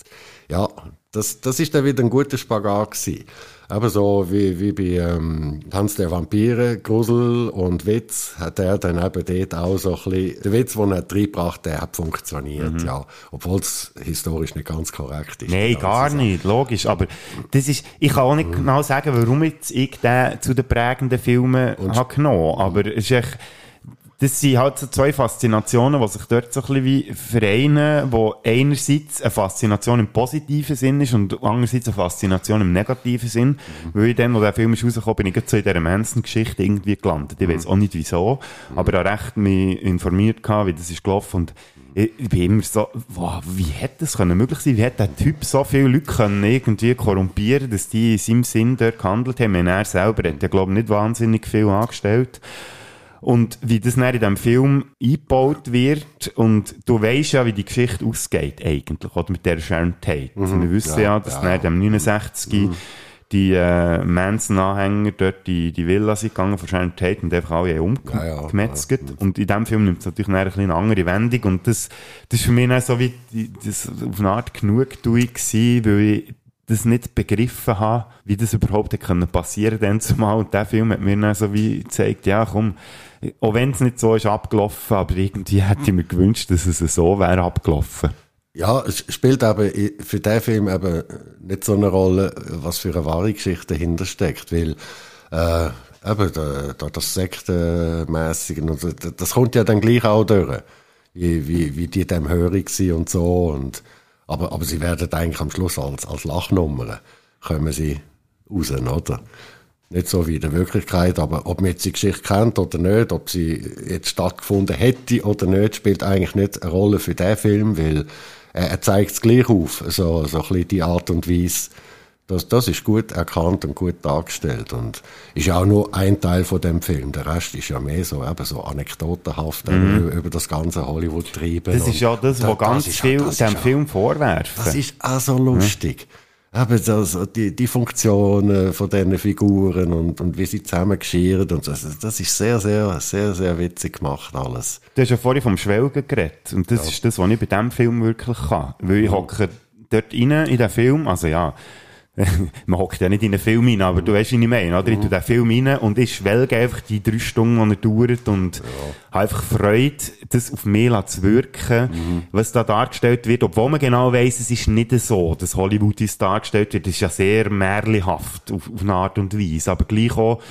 [SPEAKER 4] ja, das, das ist dann wieder ein guter Spagat gewesen. Aber so wie, wie bei ähm, Tanz der Vampire, Grusel und Witz, hat er dann eben dort auch so ein bisschen, der Witz, den er reingebracht hat, der hat funktioniert,
[SPEAKER 3] Mhm.
[SPEAKER 4] ja. Obwohl es historisch nicht ganz korrekt ist.
[SPEAKER 3] Nein,
[SPEAKER 4] ganze
[SPEAKER 3] gar
[SPEAKER 4] Sache.
[SPEAKER 3] nicht, logisch. Aber das ist, ich kann auch nicht genau sagen, warum jetzt ich den zu den prägenden Filmen habe genommen. Aber es ist echt, das sind halt so zwei Faszinationen, die sich dort so ein bisschen wie vereinen, wo einerseits eine Faszination im positiven Sinn ist und andererseits eine Faszination im negativen Sinn. Mhm. Weil ich dann, wo der Film ist rausgekommen, bin ich gerade so in dieser Manson-Geschichte irgendwie gelandet. Ich weiß auch nicht wieso, mhm. aber habe recht mich informiert gehabt, wie das ist gelaufen und ich, ich bin immer so, wow, wie hätte das können möglich sein? Wie hätte der Typ so viele Leute können irgendwie korrumpieren, dass die in seinem Sinn dort gehandelt haben? Und er selber hat ja, glaube ich, nicht wahnsinnig viel angestellt. Und wie das dann in diesem Film eingebaut wird und du weißt ja, wie die Geschichte ausgeht eigentlich, oder mit der Sharon Tate. Mhm, also wir wissen ja, ja dass ja. dann in dem 69 mhm die äh, Manson-Anhänger dort die, die Villa sind gegangen von Sharon Tate und einfach alle umgemetzelt. Ja, ja, und in dem Film nimmt es natürlich eine, eine andere Wendung und das, das ist für mich auch so wie das auf eine Art Genugtuung gewesen, weil ich das nicht begriffen habe, wie das überhaupt hätte können passieren denn zumal. Und der Film hat mir dann so wie gezeigt, ja komm, auch wenn es nicht so ist abgelaufen, aber irgendwie hätte ich mir gewünscht, dass es so wäre abgelaufen.
[SPEAKER 4] Ja, es spielt aber für den Film eben nicht so eine Rolle, was für eine wahre Geschichte dahinter steckt, weil äh, eben da, da das Sektenmäßige, das kommt ja dann gleich auch durch, wie, wie, wie die dem hörig sind und so und aber, aber sie werden eigentlich am Schluss als, als Lachnummer kommen sie raus, oder? Nicht so wie in der Wirklichkeit, aber ob man jetzt die Geschichte kennt oder nicht, ob sie jetzt stattgefunden hätte oder nicht, spielt eigentlich nicht eine Rolle für den Film, weil er zeigt es gleich auf, so, so ein bisschen die Art und Weise. Das, das ist gut erkannt und gut dargestellt und ist ja auch nur ein Teil von dem Film. Der Rest ist ja mehr so, eben so anekdotenhaft mhm. über, das ganze Hollywood treiben.
[SPEAKER 3] Das ist ja das, was ganz viel dem Film vorwerfen.
[SPEAKER 4] Das ist auch so lustig. Mhm eben das, die, die Funktionen von diesen Figuren und, und wie sie zusammengeschirrt und das, das ist sehr, sehr, sehr, sehr witzig gemacht alles.
[SPEAKER 3] Du hast ja vorhin vom Schwelgen geredet und das ja. ist das, was ich bei diesem Film wirklich kann. Weil ich hocke dort rein in den Film, also ja, man hockt ja nicht in einen Film rein, aber du weißt, wie ich meine, oder? Ich tue den Film rein und ich schwelge einfach die drei Stunden, die er dauert und ja. habe einfach Freude, das auf mich zu wirken, mhm. was da dargestellt wird, obwohl man genau weiss, es ist nicht so, dass Hollywood ist dargestellt wird, das ist ja sehr märlihaft auf, auf eine Art und Weise, aber gleich auch,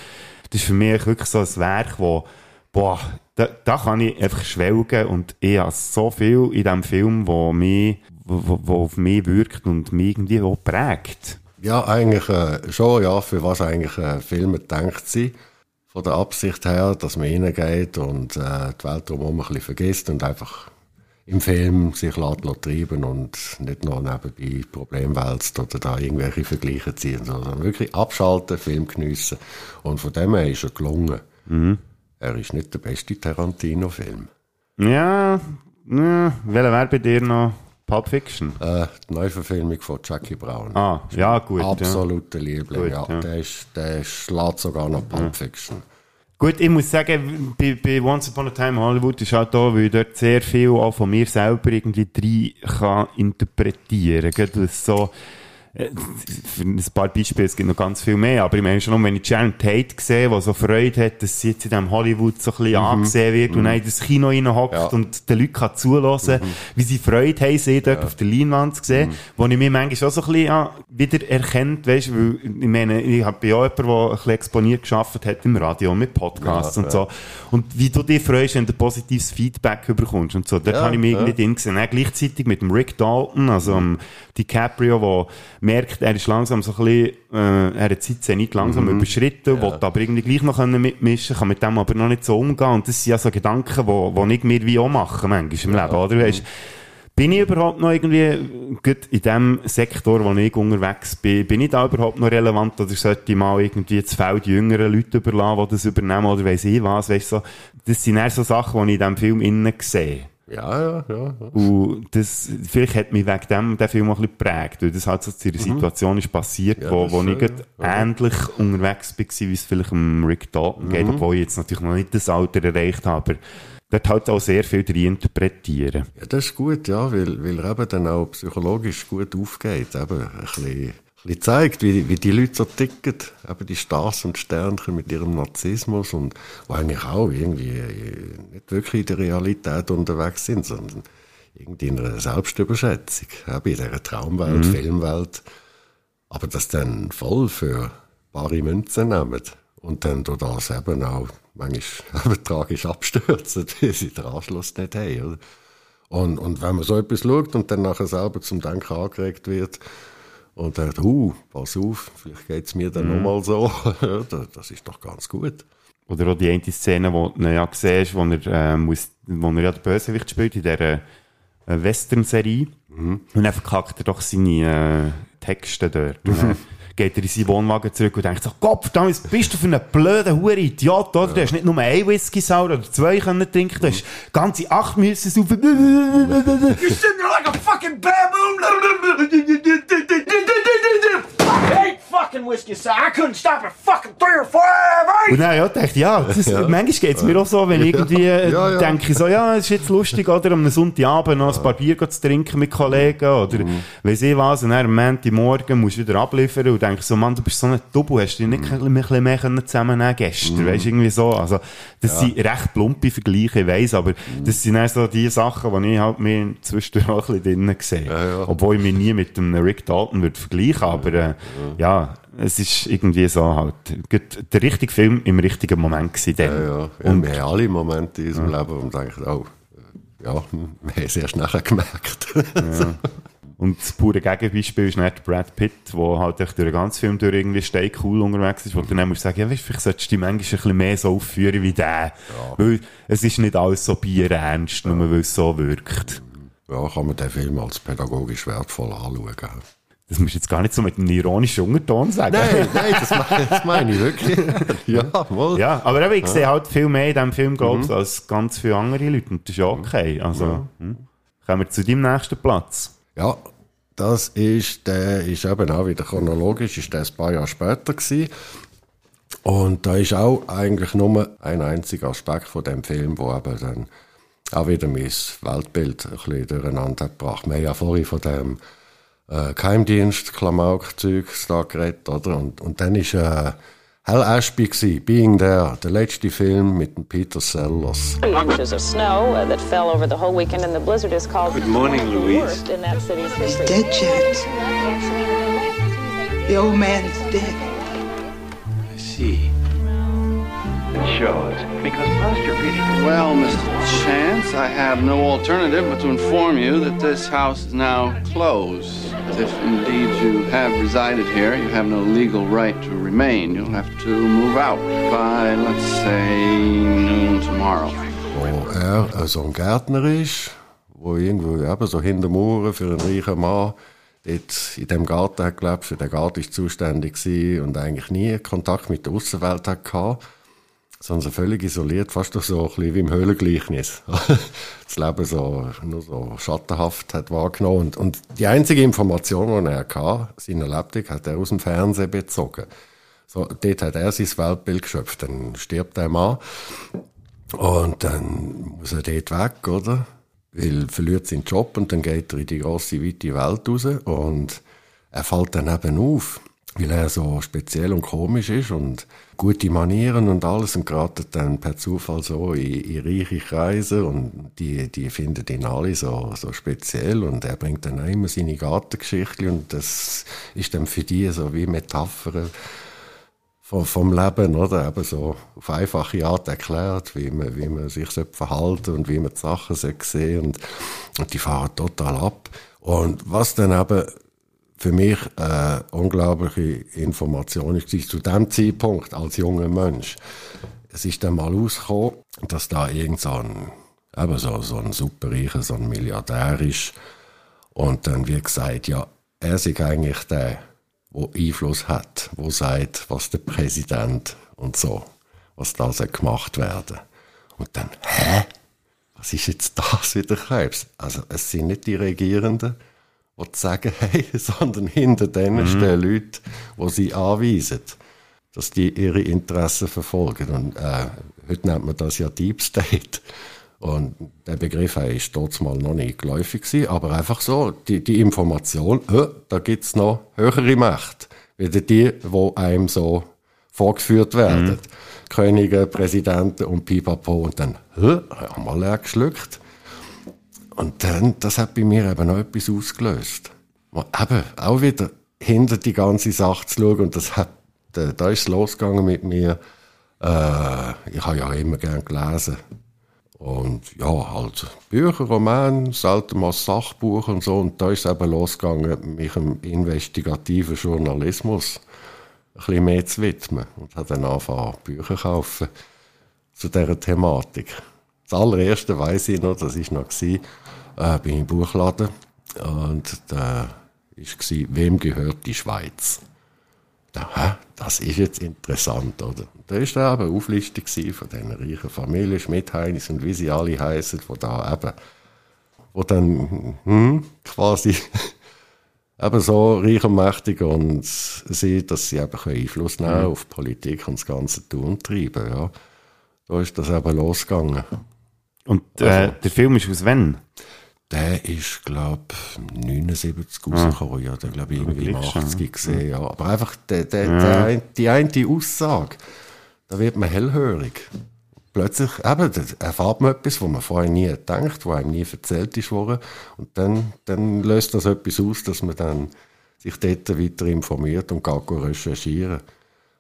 [SPEAKER 3] das ist für mich wirklich so ein Werk, wo, boah, da, da kann ich einfach schwelgen und ich habe so viel in diesem Film, wo mich, wo, wo auf mich wirkt und mich irgendwie auch prägt.
[SPEAKER 4] Ja, eigentlich äh, schon, ja, für was eigentlich äh, Filme denkt sind. Von der Absicht her, dass man reingeht und äh, die Welt drumherum ein bisschen vergisst und einfach im Film sich lässt, treiben und nicht nur nebenbei Probleme wälzt oder da irgendwelche Vergleiche ziehen, sondern wirklich abschalten, Film geniessen. Und von dem her ist er gelungen. Mhm. Er ist nicht der beste Tarantino-Film.
[SPEAKER 3] Ja, ja, welcher wäre bei dir noch? Pulp Fiction?
[SPEAKER 4] Äh, die Neuverfilmung von Jackie Brown.
[SPEAKER 3] Ah, ja, gut.
[SPEAKER 4] Absoluter ja. Liebling, gut, ja. ja. Der, ist, der schlägt sogar noch Pulp ja. Fiction.
[SPEAKER 3] Gut, ich muss sagen, bei, bei Once Upon a Time Hollywood ist auch da, weil ich dort sehr viel auch von mir selber irgendwie rein kann interpretieren kann. so, äh, für ein paar Beispiele, es gibt noch ganz viel mehr, aber ich meine schon, wenn ich Sharon Tate sehe, die so Freude hat, dass sie jetzt in diesem Hollywood so ein bisschen mhm. angesehen wird mhm. und dann in das Kino reinhockt ja. und den Leuten kann zulassen, mhm. wie sie Freude haben, sie dort ja. auf der Leinwand zu sehen, mhm. wo ich mir manchmal auch so ein bisschen ja, wieder erkennt, weißt weil ich meine, ich habe ja jemanden, der ein bisschen exponiert geschafft hat im Radio mit Podcasts und so. Und wie du dich freust, wenn du positives Feedback bekommst und so, dort habe ich mich irgendwie drin gesehen. Auch gleichzeitig mit dem Rick Dalton, also dem DiCaprio, der merkt, er ist langsam so ein bisschen, äh, er hat die Zeit nicht langsam mhm. überschritten, ja. will aber irgendwie gleich noch mitmischen, kann mit dem aber noch nicht so umgehen. Und das sind ja so Gedanken, wo, wo ich mir wie auch mache, manchmal im ja. Leben, oder? Weißt, bin ich überhaupt noch irgendwie, gut, in dem Sektor, wo ich unterwegs bin, bin ich da überhaupt noch relevant oder sollte ich mal irgendwie das Feld jüngeren Leute überlassen, die das übernehmen oder weiss ich was, weißt so. Das sind eher so Sachen, die ich in diesem Film innen sehe.
[SPEAKER 4] Ja, ja, ja.
[SPEAKER 3] Und das, vielleicht hat mich wegen dem der Film auch ein bisschen geprägt, weil das halt so zu einer mhm. Situation ist passiert, ja, wo, wo ich ja. ähnlich unterwegs war, wie es vielleicht um Rick Dalton mhm. geht, obwohl ich jetzt natürlich noch nicht das Alter erreicht habe, aber dort halt auch sehr viel drin interpretieren.
[SPEAKER 4] Ja, das ist gut, ja, weil, weil er eben dann auch psychologisch gut aufgeht, eben ein bisschen bisschen zeigt, wie, wie die Leute so ticken, eben die Stars und Sternchen mit ihrem Narzissmus und wo eigentlich auch irgendwie äh, nicht wirklich in der Realität unterwegs sind, sondern irgendwie in einer Selbstüberschätzung, eben in dieser Traumwelt, mhm. Filmwelt, aber das dann voll für bare Münzen nehmen Und dann durch das eben auch manchmal eben tragisch abstürzen, weil sie den Anschluss nicht haben. Oder? Und, und wenn man so etwas schaut und dann nachher selber zum Denken angeregt wird und denkt, uh, pass auf, vielleicht geht es mir dann
[SPEAKER 3] Mhm.
[SPEAKER 4] nochmal so, das ist doch ganz gut.
[SPEAKER 3] Oder auch die eine Szene, wo du ja siehst, wo er, äh, muss, wo er ja den Bösewicht spielt in dieser äh, Western-Serie. Und dann verkackt er doch seine äh, Texte dort. Und geht er in seinen Wohnwagen zurück und denkt so, Gott, verdammt, bist du für ein blöder hure Idiot, oder? Du hast nicht nur ein Whisky sauer oder zwei können trinken, du hast ganze acht müssen saufen.
[SPEAKER 19] You're sitting there like a fucking baboon. Eight fucking whiskey, sir. I couldn't stop at fucking three or four.
[SPEAKER 3] Und dann ja, dachte ich, ja, das,
[SPEAKER 19] Ja.
[SPEAKER 3] manchmal geht es mir auch so, wenn ich irgendwie äh,
[SPEAKER 19] Ja, ja.
[SPEAKER 3] denke, so, ja, es ist jetzt lustig, oder am Sonntagabend noch ein paar Bier zu trinken mit Kollegen oder weiss ich was, und dann am Montagmorgen musst du wieder abliefern und denkst so, Mann, du bist so ein Double, hast du dich nicht ein bisschen mehr zusammennehmen gestern,
[SPEAKER 4] Mhm.
[SPEAKER 3] weißt irgendwie so, also, das
[SPEAKER 4] Ja.
[SPEAKER 3] sind recht plumpe Vergleiche, ich weiss, aber das sind dann so die Sachen, die ich halt mir zwischendurch auch ein bisschen drinnen sehe. Obwohl ich mich nie mit einem Rick Dalton würde vergleichen, aber, äh, ja, es ist irgendwie so halt, der richtige Film im richtigen Moment gewesen.
[SPEAKER 4] Ja, ja. ja
[SPEAKER 3] Und-
[SPEAKER 4] wir haben alle Momente in unserem Leben, wo man denkt, oh, ja, wir haben es erst nachher gemerkt.
[SPEAKER 3] Ja. Und das pure Gegenbeispiel ist nicht Brad Pitt, der halt durch den ganzen Film durch irgendwie stay cool unterwegs ist, wo du dann musst sagen, ja, weißt, vielleicht solltest du dich manchmal ein bisschen mehr so aufführen wie der. Weil es ist nicht alles so bierernst, nur weil es so wirkt.
[SPEAKER 4] Ja, kann man den Film als pädagogisch wertvoll anschauen.
[SPEAKER 3] Das musst du jetzt gar nicht so mit einem ironischen Unterton sagen.
[SPEAKER 4] Nein, nein, das meine, das meine ich wirklich. ja, wohl.
[SPEAKER 3] Ja, aber eben, ich
[SPEAKER 4] Ja.
[SPEAKER 3] sehe halt viel mehr in diesem Film, glaube ich,
[SPEAKER 4] Mhm.
[SPEAKER 3] als ganz viele andere Leute. Und das ist ja okay. Also,
[SPEAKER 4] Ja.
[SPEAKER 3] hm. kommen wir zu deinem nächsten Platz.
[SPEAKER 4] Ja, das ist, der ist eben auch wieder chronologisch, ist der ein paar Jahre später gewesen. Und da ist auch eigentlich nur ein einziger Aspekt von dem Film, wo eben dann auch wieder mein Weltbild ein bisschen durcheinander hat gebracht. Wir haben ja vorhin von dem äh, Geheimdienst, Klamauk-Zeug da geredet, oder? Und, und dann ist äh, Hell Ashby gewesen, Being There, der letzte Film mit dem Peter Sellers.
[SPEAKER 20] Inches of snow uh, that fell over the whole weekend, and the blizzard is called
[SPEAKER 15] Good morning, Louise.
[SPEAKER 20] in that city's history.
[SPEAKER 21] dead yet. The old man's dead.
[SPEAKER 15] I see. Shows. Because posture
[SPEAKER 22] Well, Mr. Chance, I have no alternative but to inform you that this house is now closed. If indeed you have resided here, you have no legal right to remain. You'll have to move out by, let's say, noon tomorrow.
[SPEAKER 4] wo er äh, so ein Gärtner ist, wo irgendwo eben so hinter Mauern für einen reichen Mann dort in dem Garten hat gelebt, für den Garten ist zuständig gewesen und eigentlich nie Kontakt mit der Außenwelt hat sondern so völlig isoliert, fast so ein bisschen wie im Höhlengleichnis. das Leben so, nur so schattenhaft hat wahrgenommen und, und die einzige Information, die er hatte, seine Lebtung, hat er aus dem Fernsehen bezogen. So, dort hat er sein Weltbild geschöpft, dann stirbt der Mann und dann muss er dort weg, oder? Weil er verliert seinen Job und dann geht er in die grosse, weite Welt raus und er fällt dann eben auf, weil er so speziell und komisch ist und gute Manieren und alles und geratet dann per Zufall so in, in reiche Kreise und die, die finden ihn alle so, so speziell und er bringt dann auch immer seine Gartengeschichte und das ist dann für die so wie Metapher vom, vom Leben, oder? Eben so auf einfache Art erklärt, wie man, wie man sich verhalten und wie man die Sachen sehen und, und die fahren total ab. Und was dann eben für mich äh, unglaubliche Information ist, zu dem Zeitpunkt als junger Mensch, es ist dann mal rausgekommen, dass da irgend so ein, eben so, so ein Superreicher, so ein Milliardär ist und dann wird gesagt, ja, er ist eigentlich der, der Einfluss hat, wo sagt, was der Präsident und so, was da gemacht werden. Und dann, hä? Was ist jetzt das wieder Krebs? Also es sind nicht die Regierenden, die zu sagen haben, sondern hinter denen
[SPEAKER 3] Mhm.
[SPEAKER 4] stehen Leute, die sie anweisen, dass die ihre Interessen verfolgen. Und äh, heute nennt man das ja Deep State. Und der Begriff ist dort mal noch nicht geläufig gewesen, aber einfach so, die, die Information, äh, da gibt's noch höhere Macht, wie die, die einem so vorgeführt werden.
[SPEAKER 3] Mhm.
[SPEAKER 4] Könige, Präsidenten und Pipapo und dann, äh, haben wir leer geschluckt. Und dann, das hat bei mir eben auch etwas ausgelöst. Eben, auch wieder hinter die ganze Sache zu schauen und das hat da, da ist es losgegangen mit mir. Äh, ich habe ja immer gern gelesen. Und ja, halt Bücher, Romane, selten mal Sachbuch und so. Und da ist es eben losgegangen, mich dem investigativen Journalismus ein bisschen mehr zu widmen. Und habe dann angefangen, Bücher kaufen zu dieser Thematik. Das allererste weiß ich noch, das war noch, gewesen, äh, bin im Buchladen und da war, wem gehört die Schweiz? Da, hä, das ist jetzt interessant, oder? Da war da eben eine Auflistung von diesen reichen Familien, Schmidt-Heinis und wie sie alle heißen, wo da eben, wo dann hm, quasi eben so reich und mächtig und sie, dass sie eben Einfluss nehmen mhm. auf Politik und das ganze Tun und Treiben, ja. Da ist das eben losgegangen.
[SPEAKER 3] Und äh, also, der Film ist aus wann?
[SPEAKER 4] Der ist, glaube ich, 79 ah. rausgekommen. Ja, den glaube ich irgendwie im 80 gesehen. Ja. Aber einfach der, der, ja. der, die eine Aussage, da wird man hellhörig. Plötzlich eben, erfahrt man etwas, was man vorher nie gedacht, was einem nie erzählt ist worden. Und dann, dann löst das etwas aus, dass man dann sich dort weiter informiert und geht recherchieren.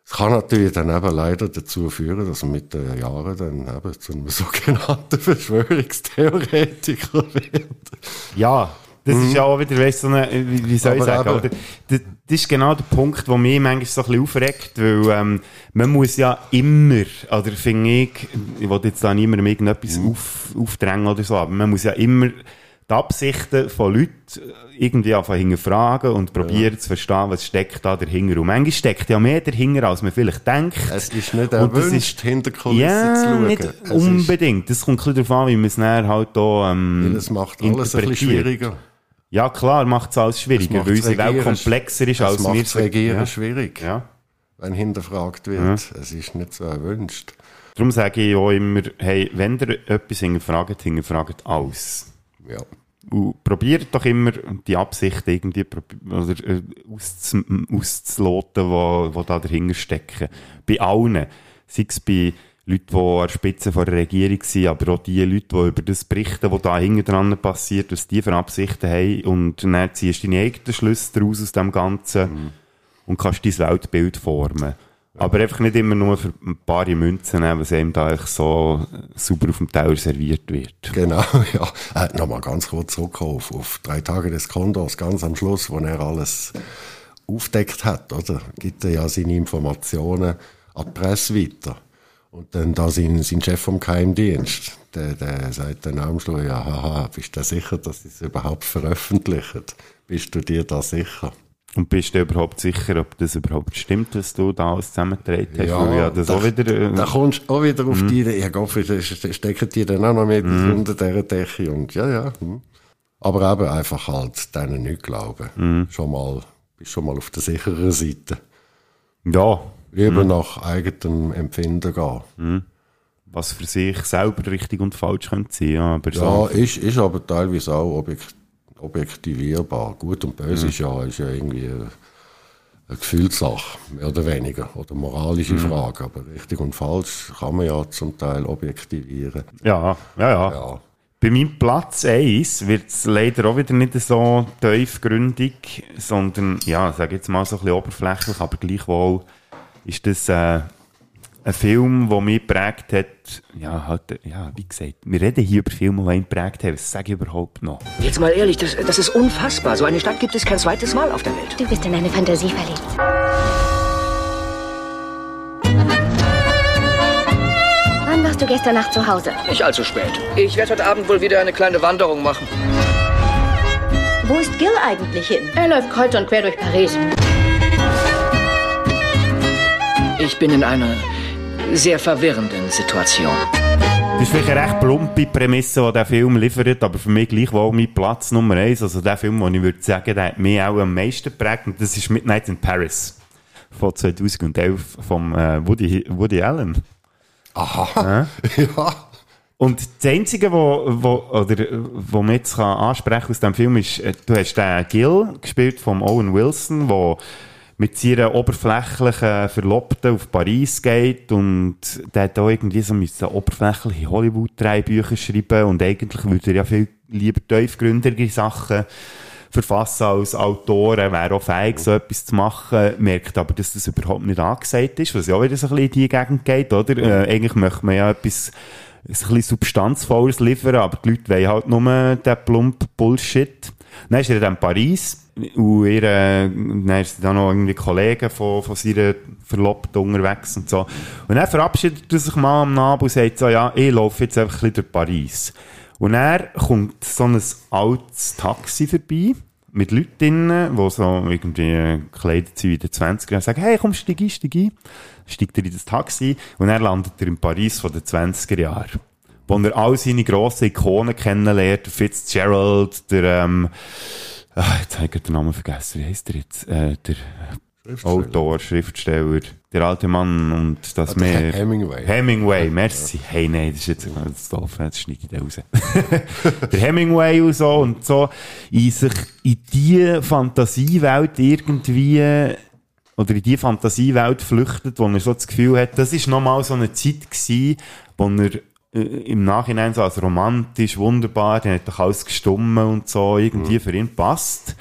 [SPEAKER 4] Es kann natürlich dann eben leider dazu führen, dass man mit den Jahren dann eben zu einem sogenannten Verschwörungstheoretiker wird.
[SPEAKER 3] Ja, das mhm. ist ja auch wieder, weißt, so eine, wie, wie soll Aber ich sagen, oder? Das, das, ist genau der Punkt, der mich manchmal so ein bisschen aufregt, weil ähm, man muss ja immer, oder finde ich, ich will jetzt da niemandem irgendetwas mhm. auf, aufdrängen oder so, aber man muss ja immer die Absichten von Leuten irgendwie einfach hinterfragen und probieren ja. zu verstehen, was steckt da dahinter. Und manchmal steckt ja mehr dahinter, als man vielleicht denkt.
[SPEAKER 4] Es ist nicht erwünscht, hinter Kulissen
[SPEAKER 3] ja,
[SPEAKER 4] zu schauen.
[SPEAKER 3] nicht es unbedingt. Das kommt ein darauf an, wie man es dann halt hier ähm,
[SPEAKER 4] Weil es macht alles ein bisschen schwieriger.
[SPEAKER 3] Ja, klar, macht es alles schwieriger, weil unsere Welt komplexer ist, als wir
[SPEAKER 4] es Regieren ja. schwierig, ja. wenn hinterfragt wird. Ja. Es ist nicht so erwünscht.
[SPEAKER 3] Darum sage ich auch immer, hey, wenn ihr etwas hinterfragt, hinterfragt alles.
[SPEAKER 4] Ja.
[SPEAKER 3] Und probiert doch immer die Absicht irgendwie oder, äh, auszu, auszuloten, wo, wo da dahinter stecken. Bei allen. Sei es bei Leuten, die an der Spitze der Regierung sind, aber auch die Leute, die über das berichten, was da hinten dran passiert, was die für Absichten haben. Und dann ziehst du deine eigenen Schlüsse daraus aus dem Ganzen mhm. und kannst dein Weltbild formen. Aber einfach nicht immer nur für ein paar Münzen was einem da so super auf dem Teller serviert wird.
[SPEAKER 4] Genau, ja. Äh, Nochmal ganz kurz zurück auf, auf drei Tage des Kondors, ganz am Schluss, wo er alles aufdeckt hat, oder? Gibt er ja seine Informationen an die Presse weiter. Und dann da sein, sein Chef vom Geheimdienst, der, der sagt dann am Schluss, ja, haha, bist du sicher, dass sie es überhaupt veröffentlichen? Bist du dir da sicher?
[SPEAKER 3] Und bist du überhaupt sicher, ob das überhaupt stimmt, was du da alles zusammengetragen hast?
[SPEAKER 4] Ja,
[SPEAKER 3] ja
[SPEAKER 4] das da, auch wieder, äh, da kommst du auch wieder auf mm. die Idee, ja Gott, stecken die dann auch noch mit mm. unter dieser Decke und ja, ja. Hm. Aber eben einfach halt denen nicht glauben. Mm. Schon mal, bist schon mal auf der sicheren Seite.
[SPEAKER 3] Ja.
[SPEAKER 4] Lieber nach eigenem Empfinden gehen.
[SPEAKER 3] Was für sich selber richtig und falsch könnte sein, ja. Aber
[SPEAKER 4] ja, so. ist, ist aber teilweise auch objektiv objektivierbar. Gut und böse mhm. ist, ja, ist ja irgendwie eine, Gefühlssache, mehr oder weniger, oder moralische mhm. Frage. Aber richtig und falsch kann man ja zum Teil objektivieren.
[SPEAKER 3] Ja, ja, ja. ja. Bei meinem Platz 1 wird es leider auch wieder nicht so tiefgründig, sondern, ja, sage jetzt mal so ein bisschen oberflächlich, aber gleichwohl ist das äh, ein Film, der mich geprägt hat, ja, halt, ja, wie gesagt, wir reden hier über Filme, die ihn geprägt haben. Was sage ich überhaupt noch?
[SPEAKER 23] Jetzt mal ehrlich, das, das ist unfassbar. So eine Stadt gibt es kein zweites Mal auf der Welt.
[SPEAKER 21] Du bist in eine Fantasie verliebt. Wann warst du gestern Nacht zu Hause?
[SPEAKER 23] Nicht allzu spät. Ich werde heute Abend wohl wieder eine kleine Wanderung machen.
[SPEAKER 21] Wo ist Gil eigentlich hin?
[SPEAKER 23] Er läuft kreuz und quer durch Paris. Ich bin in einer sehr verwirrenden Situation.
[SPEAKER 3] Das ist vielleicht eine recht plumpe Prämisse, die der Film liefert, aber für mich gleichwohl mein Platz Nummer eins. Also der Film, den ich würde sagen, der hat mich auch am meisten geprägt. Und das ist Midnight in Paris von 2011 von äh, Woody, Woody Allen.
[SPEAKER 4] Aha, ja. ja.
[SPEAKER 3] Und das Einzige, wo, wo, oder, wo man jetzt kann ansprechen aus dem Film ist, äh, du hast den Gil gespielt von Owen Wilson, der mit seiner oberflächlichen Verlobten auf Paris geht und der hat auch irgendwie so müssen oberflächliche Hollywood-Drehbücher schreiben und eigentlich würde er ja viel lieber tiefgründige Sachen verfassen als Autoren, wäre auch fähig, so etwas zu machen, merkt aber, dass das überhaupt nicht angesagt ist, was ja auch wieder so ein bisschen in die Gegend geht, oder? Äh, eigentlich möchte man ja etwas, ein bisschen Substanzvolles liefern, aber die Leute wollen halt nur den plump Bullshit. Dann ist er dann in Paris, und ihr, äh, dann ist dann noch irgendwie Kollegen von, von seiner Verlobten unterwegs und so. Und dann verabschiedet er sich mal am Abend und sagt so, ja, ich laufe jetzt einfach ein durch Paris. Und dann kommt so ein altes Taxi vorbei, mit Leuten drinnen, die so irgendwie gekleidet sind wie die 20er und sagen, hey, komm, steig ein, steig ein. Steigt er in das Taxi und dann landet er in Paris von den 20er Jahren. Wo er all seine grossen Ikonen kennenlernt, der Fitzgerald, der, ähm, ah, jetzt habe ich den Namen vergessen, wie heißt der jetzt? Äh, der Autor, Schriftsteller, der alte Mann und das
[SPEAKER 4] Ah,
[SPEAKER 3] Meer.
[SPEAKER 4] Hemingway.
[SPEAKER 3] Hemingway, merci. Hey, nein, das ist jetzt das doof, jetzt schneide ich den raus. der Hemingway und so und so, in sich in die Fantasiewelt irgendwie, oder in die Fantasiewelt flüchtet, wo er so das Gefühl hat, das ist nochmal so eine Zeit gewesen, wo er im Nachhinein so als romantisch, wunderbar, der hat doch alles gestummen und so, irgendwie für ihn passt.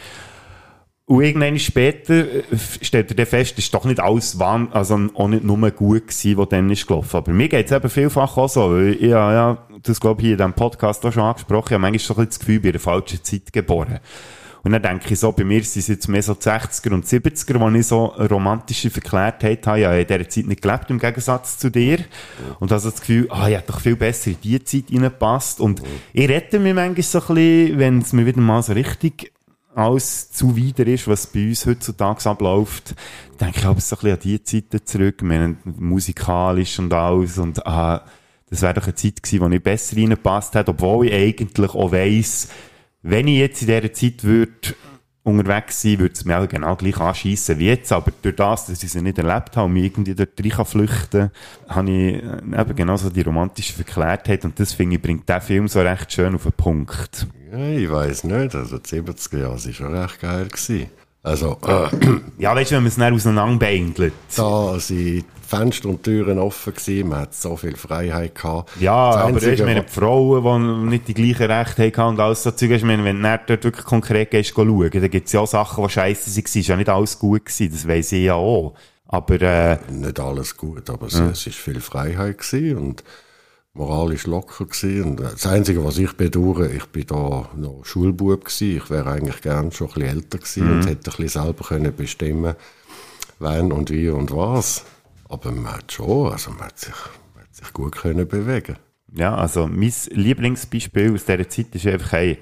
[SPEAKER 3] Und irgendwann später äh, stellt er dann fest, es ist doch nicht alles wahn, also auch nicht nur gut gewesen, was dann ist gelaufen. Aber mir geht's eben vielfach auch so, weil ich, ja, ja, das glaube ich hier in diesem Podcast auch schon angesprochen, ich habe manchmal so ein bisschen das Gefühl, ich bin in der falschen Zeit geboren. Und dann denke ich so, bei mir sind es jetzt mehr so die 60er und 70er, wo ich so romantische Verklärtheit habe. Ich habe in dieser Zeit nicht gelebt, im Gegensatz zu dir. Und habe so das Gefühl, ah, ich hätte doch viel besser in diese Zeit reingepasst. Und ich rette mich manchmal so ein bisschen, wenn es mir wieder mal so richtig alles zuwider ist, was bei uns heutzutage abläuft, denke ich aber so ein bisschen an die Zeiten zurück, meine, musikalisch und alles und ah, das wäre doch eine Zeit gewesen, wo ich besser reingepasst hätte, obwohl ich eigentlich auch weiss, wenn ich jetzt in dieser Zeit würde unterwegs sein, würde es mir auch genau gleich anschiessen wie jetzt, aber durch das, dass ich sie nicht erlebt habe und mich irgendwie dort rein flüchten kann, habe ich äh, eben genau so die romantische Verklärtheit und das finde ich, bringt der Film so recht schön auf den Punkt.
[SPEAKER 4] Ja, ich weiß nicht. Also, die 70er Jahre waren schon recht geil. Gewesen. Also, äh,
[SPEAKER 3] Ja, weißt du, wenn man es dann auseinanderbeindelt.
[SPEAKER 4] da sind Fenster und Türen offen gewesen, man hat so viel Freiheit gehabt.
[SPEAKER 3] Ja,
[SPEAKER 4] Das
[SPEAKER 3] aber
[SPEAKER 4] Einzige,
[SPEAKER 3] du, meine
[SPEAKER 4] was-
[SPEAKER 3] Frauen, die nicht die gleichen Rechte hatten und alles so Zeug, hast, ich meine, wenn du dort wirklich konkret gehst, schauen, dann gibt es ja auch Sachen, die scheiße waren, ist ja nicht alles gut gewesen, das weiss ich ja auch. Aber, äh,
[SPEAKER 4] nicht alles gut, aber es,
[SPEAKER 3] Ja.
[SPEAKER 4] es ist viel Freiheit gewesen und moralisch locker gewesen. Und das Einzige, was ich bedauere, ich bin da noch Schulbub gewesen. Ich wäre eigentlich gern schon ein bisschen älter gewesen
[SPEAKER 3] Mhm.
[SPEAKER 4] und hätte ein bisschen selber können bestimmen, wann und wie und was. Aber man hat schon, also man hat sich, man hat sich gut können bewegen.
[SPEAKER 3] ja, also, mein Lieblingsbeispiel aus dieser Zeit ist einfach, hey,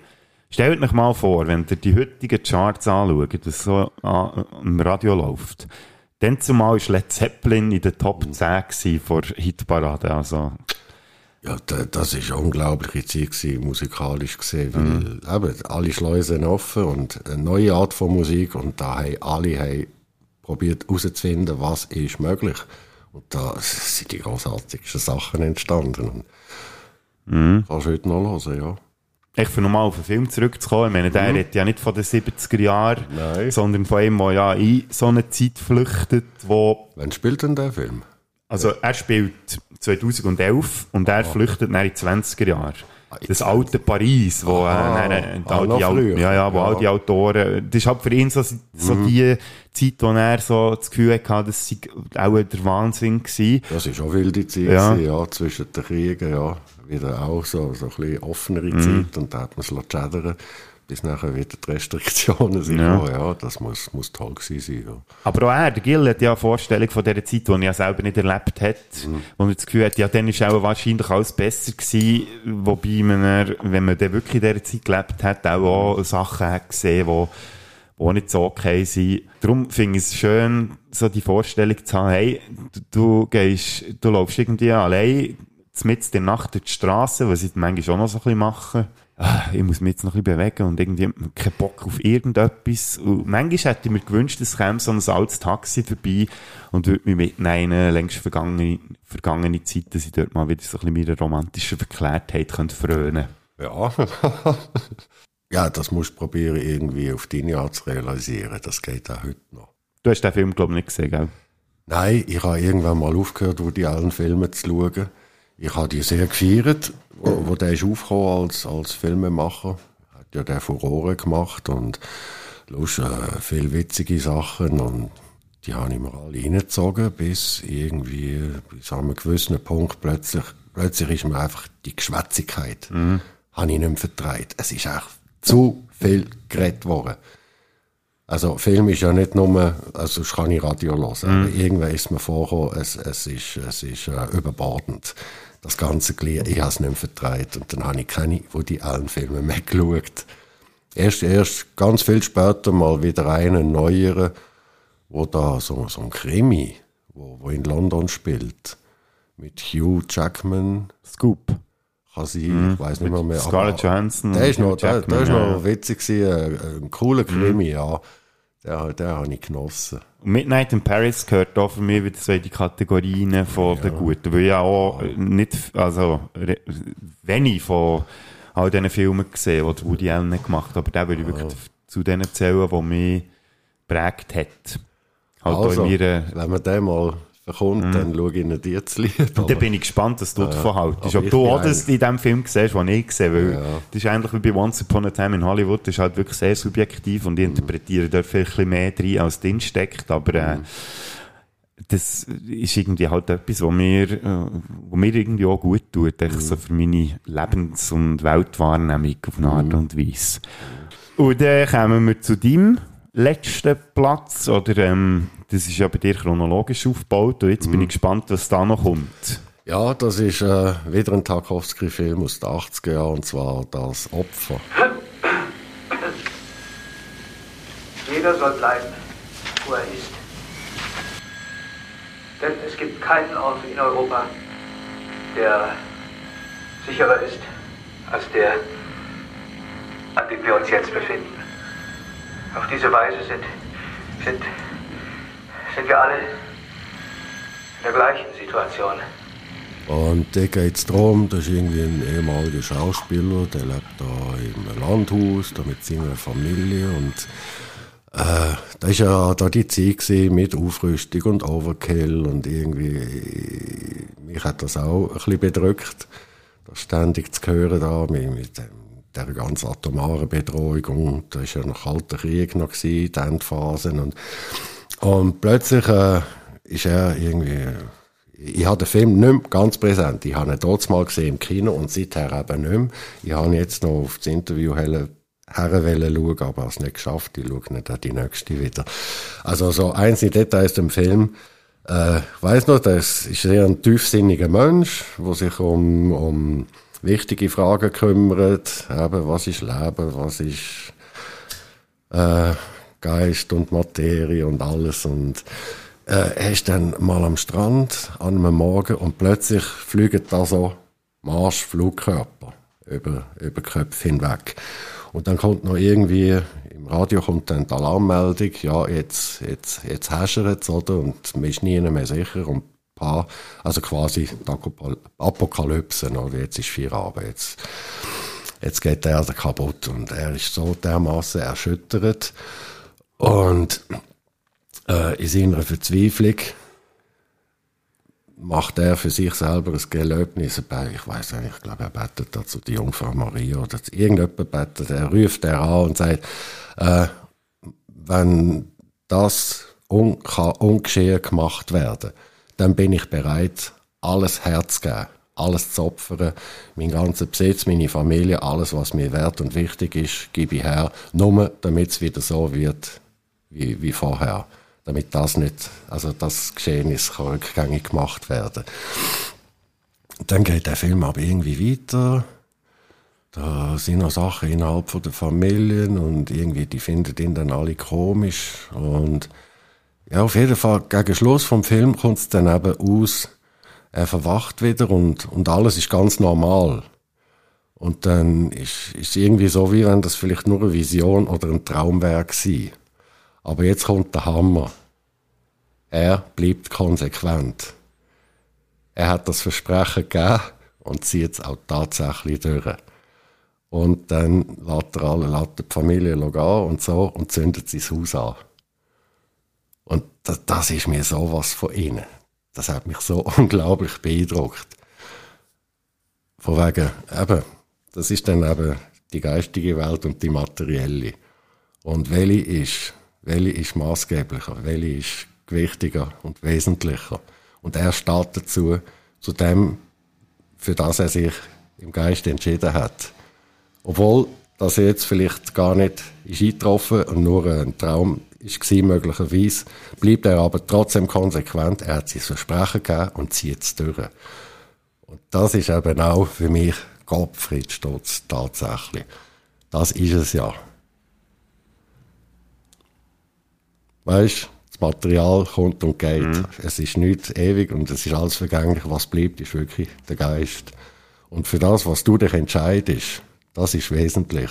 [SPEAKER 3] stellt euch mal vor, wenn ihr die heutigen Charts anschaut, was so an, im Radio läuft, dann zumal ist Led Zeppelin in der Top 10 gewesen vor Hitparade, also,
[SPEAKER 4] Ja, da- das ist eine unglaubliche Zeit gewesen, musikalisch gesehen,
[SPEAKER 3] Mhm.
[SPEAKER 4] weil eben, alle Schleusen offen und eine neue Art von Musik und da haben alle haben probiert herauszufinden, was ist möglich. Und da sind die großartigsten Sachen entstanden. Und
[SPEAKER 3] Mhm.
[SPEAKER 4] Kannst du heute noch hören, ja.
[SPEAKER 3] Ich für nochmal auf den Film zurückzukommen, ich meine, der
[SPEAKER 4] Mhm.
[SPEAKER 3] redet ja nicht von den 70er Jahren, sondern von einem, der ja in so eine Zeit flüchtet, wo...
[SPEAKER 4] Wann spielt denn der Film?
[SPEAKER 3] Also er spielt 2011 und er flüchtet dann in die 20er Jahre. Das alte Paris, wo, äh, all die, Au-
[SPEAKER 4] früher.
[SPEAKER 3] ja, ja, wo
[SPEAKER 4] Ja.
[SPEAKER 3] all die Autoren, das ist halt für ihn so, so
[SPEAKER 4] Mhm.
[SPEAKER 3] die Zeit, wo er so das Gefühl hatte, das sei auch der Wahnsinn gewesen.
[SPEAKER 4] Das ist auch wilde Zeit,
[SPEAKER 3] Ja.
[SPEAKER 4] ja. ja, zwischen den Kriegen, ja. Wieder auch so, so ein bisschen offenere
[SPEAKER 3] Mhm.
[SPEAKER 4] Zeit und da hat man es schädern bis nachher wieder die Restriktionen sind.
[SPEAKER 3] Ja.
[SPEAKER 4] Ja, das muss, muss toll gewesen sein, ja.
[SPEAKER 3] Aber auch er, der Gill, hat ja eine Vorstellung von dieser Zeit, die er ja selber nicht erlebt hat, wo er das Gefühl hat, ja, dann ist auch wahrscheinlich alles besser gewesen, wobei man, wenn man dann wirklich in dieser Zeit gelebt hat, auch, auch Sachen hat gesehen, die die nicht so okay sind. Darum finde ich es schön, so die Vorstellung zu haben, hey, du, du gehst, du läufst irgendwie allein, mitten in der Nacht durch die Straße, was ich manchmal auch noch so ein bisschen mache. Ah, Ich muss mich jetzt noch ein bisschen bewegen und irgendwie hab ich keinen Bock auf irgendetwas. Und manchmal hätte ich mir gewünscht, es käme so ein altes Taxi vorbei und würde mich mitnehmen, längst vergangene, vergangene Zeit, dass ich dort mal wieder so ein bisschen meiner romantischen Verklärtheit könnte frönen
[SPEAKER 4] Ja. ja, das musst du probieren, irgendwie auf deine Art zu realisieren. Das geht auch heute noch.
[SPEAKER 3] Du hast den Film, glaube ich, nicht gesehen, gell?
[SPEAKER 4] Nein, ich habe irgendwann mal aufgehört, wo die allen Filme zu schauen. Ich habe die sehr gefeiert, wo, wo der ist aufgekommen als, als Filmemacher. Hat ja der Furore gemacht und Lust, äh, viel witzige Sachen und die habe ich mir alle reingezogen, bis irgendwie, bis an einem gewissen Punkt plötzlich, plötzlich ist mir einfach die Geschwätzigkeit,
[SPEAKER 3] Mhm.
[SPEAKER 4] habe ich nicht mehr vertreibt. Es ist echt zu viel geredet worden. Also Film ist ja nicht nur, also kann ich Radio hören,
[SPEAKER 3] Mhm.
[SPEAKER 4] aber irgendwann ist mir vorgekommen, es, es ist, es ist äh, überbordend. Das ganze Glied, ich habe es nicht mehr vertreibt und dann habe ich keine Woody Allen Filme mehr geschaut. Erst, erst ganz viel später mal wieder einen neueren, wo da so, so ein Krimi, wo, wo in London spielt, mit Hugh Jackman.
[SPEAKER 3] Scoop.
[SPEAKER 4] Kann sein,
[SPEAKER 3] Mhm.
[SPEAKER 4] ich weiß nicht mehr
[SPEAKER 3] Mit
[SPEAKER 4] mehr.
[SPEAKER 3] Scarlett Johansson
[SPEAKER 4] Der ist noch,
[SPEAKER 3] Hugh
[SPEAKER 4] der, der
[SPEAKER 3] Jackman,
[SPEAKER 4] ist noch
[SPEAKER 3] ja.
[SPEAKER 4] witzig gewesen, ein, ein cooler Krimi, ja. Der, der habe ich genossen.
[SPEAKER 3] Midnight in Paris gehört da für mich wieder so in die Kategorien von den Guten, weil ich auch nicht, also wenig von all diesen Filmen gesehen, die Woody Allen gemacht hat, aber der würde ich wirklich zu denen zählen, die mich prägt hat. Halt auch
[SPEAKER 4] also, wenn man den mal verkommt,
[SPEAKER 3] Mhm.
[SPEAKER 4] dann schaue ich ihn dir zu lieb.
[SPEAKER 3] und dann bin ich gespannt, was du
[SPEAKER 4] Ja,
[SPEAKER 3] davon haltest.
[SPEAKER 4] aber
[SPEAKER 3] Ob du auch das in dem Film siehst, was ich sehe, weil
[SPEAKER 4] Ja.
[SPEAKER 3] das ist eigentlich wie bei Once Upon a Time in Hollywood, das ist halt wirklich sehr subjektiv und ich
[SPEAKER 4] Mhm.
[SPEAKER 3] interpretiere vielleicht ein bisschen mehr drin, als drin steckt, aber äh,
[SPEAKER 4] Mhm.
[SPEAKER 3] das ist irgendwie halt etwas, was mir, äh, was mir irgendwie auch gut tut,
[SPEAKER 4] Mhm.
[SPEAKER 3] so für meine Lebens- und Weltwahrnehmung auf eine
[SPEAKER 4] Mhm.
[SPEAKER 3] Art und Weise. Und dann kommen wir zu deinem letzten Platz, oder ähm, das ist ja bei dir chronologisch aufgebaut und jetzt
[SPEAKER 4] Mhm.
[SPEAKER 3] bin ich gespannt, was da noch kommt.
[SPEAKER 4] Ja, das ist äh, wieder ein Tarkovsky-Film aus den 80er Jahren, und zwar Das Opfer.
[SPEAKER 24] Jeder soll bleiben, wo er ist. Denn es gibt keinen Ort in Europa, der sicherer ist als der, an dem wir uns jetzt befinden. Auf diese Weise sind, sind, sind wir alle in der gleichen Situation.
[SPEAKER 4] Und da geht es darum, das ist irgendwie ein ehemaliger Schauspieler, der lebt da im Landhaus, da mit seiner Familie und äh, da ist ja da die Zeit mit Aufrüstung und Overkill und irgendwie, mich hat das auch ein bisschen bedrückt, das ständig zu hören da mit, mit dem, der ganz atomaren Bedrohung und da ist ja noch kalter Krieg noch gewesen, die Endphasen und, und plötzlich äh, ist er irgendwie ich habe den Film nicht mehr ganz präsent. Ich habe ihn dort mal gesehen im Kino und seither eben nicht mehr. Ich habe jetzt noch auf das Interview her schauen, aber es nicht geschafft. Ich schaue nicht an die nächste wieder. Also so einzelne Details im Film. Äh, ich weiss noch, das ist eher ein tiefsinniger Mensch, der sich um, um wichtige Fragen kümmert. Eben, was ist Leben, was ist äh, Geist und Materie und alles. Und äh, er ist dann mal am Strand an einem Morgen und plötzlich fliegen da so Marschflugkörper über, über Köpfe hinweg. Und dann kommt noch irgendwie, im Radio kommt dann die Alarmmeldung, ja, jetzt, jetzt, jetzt häschert oder? Und man ist nie mehr sicher. Und paar, also quasi Apokalypse, oder? Jetzt ist Feierabend, jetzt, jetzt geht der Erde kaputt. Und er ist so dermaßen erschüttert. Und äh, in seiner Verzweiflung. Macht er für sich selber ein Gelöbnis? Ich weiß nicht, ich glaube, er betet dazu die Jungfrau Maria oder zu irgendjemand betet, er ruft er an und sagt, äh, wenn das un kann ungeschehen gemacht werden, dann bin ich bereit, alles herzugeben, alles zu opfern, mein ganzer Besitz, meine Familie, alles, was mir wert und wichtig ist, gebe ich her, nur damit es wieder so wird, wie, wie vorher. Damit das nicht, also das Geschehnis kann rückgängig gemacht werden. Dann geht der Film aber irgendwie weiter. Da sind noch Sachen innerhalb von der Familien und irgendwie, die finden ihn dann alle komisch. Und ja, auf jeden Fall, gegen Schluss vom Film kommt es dann eben aus, er verwacht wieder und, und alles ist ganz normal. Und dann ist es irgendwie so, wie wenn das vielleicht nur eine Vision oder ein Traum wäre gewesen. Aber jetzt kommt der Hammer. Er bleibt konsequent. Er hat das Versprechen gegeben und zieht es auch tatsächlich durch. Und dann lässt er alle, lässt die Familie gehen und so und zündet sein Haus an. Und das, das ist mir sowas von innen. Das hat mich so unglaublich beeindruckt. Von wegen, eben, das ist dann eben die geistige Welt und die materielle. Und welche ist, welche ist maßgeblicher, welche ist gewichtiger und wesentlicher. Und er steht dazu, zu dem, für das er sich im Geist entschieden hat. Obwohl das jetzt vielleicht gar nicht ist eingetroffen und nur ein Traum ist möglicherweise, bleibt er aber trotzdem konsequent. Er hat sich Versprechen gegeben und zieht es durch. Und das ist eben auch für mich Gottfried Stotz tatsächlich. Das ist es ja. Weißt, das Material kommt und geht. Mhm. Es ist nichts ewig und es ist alles vergänglich. Was bleibt, ist wirklich der Geist. Und für das, was du dich entscheidest, das ist wesentlich.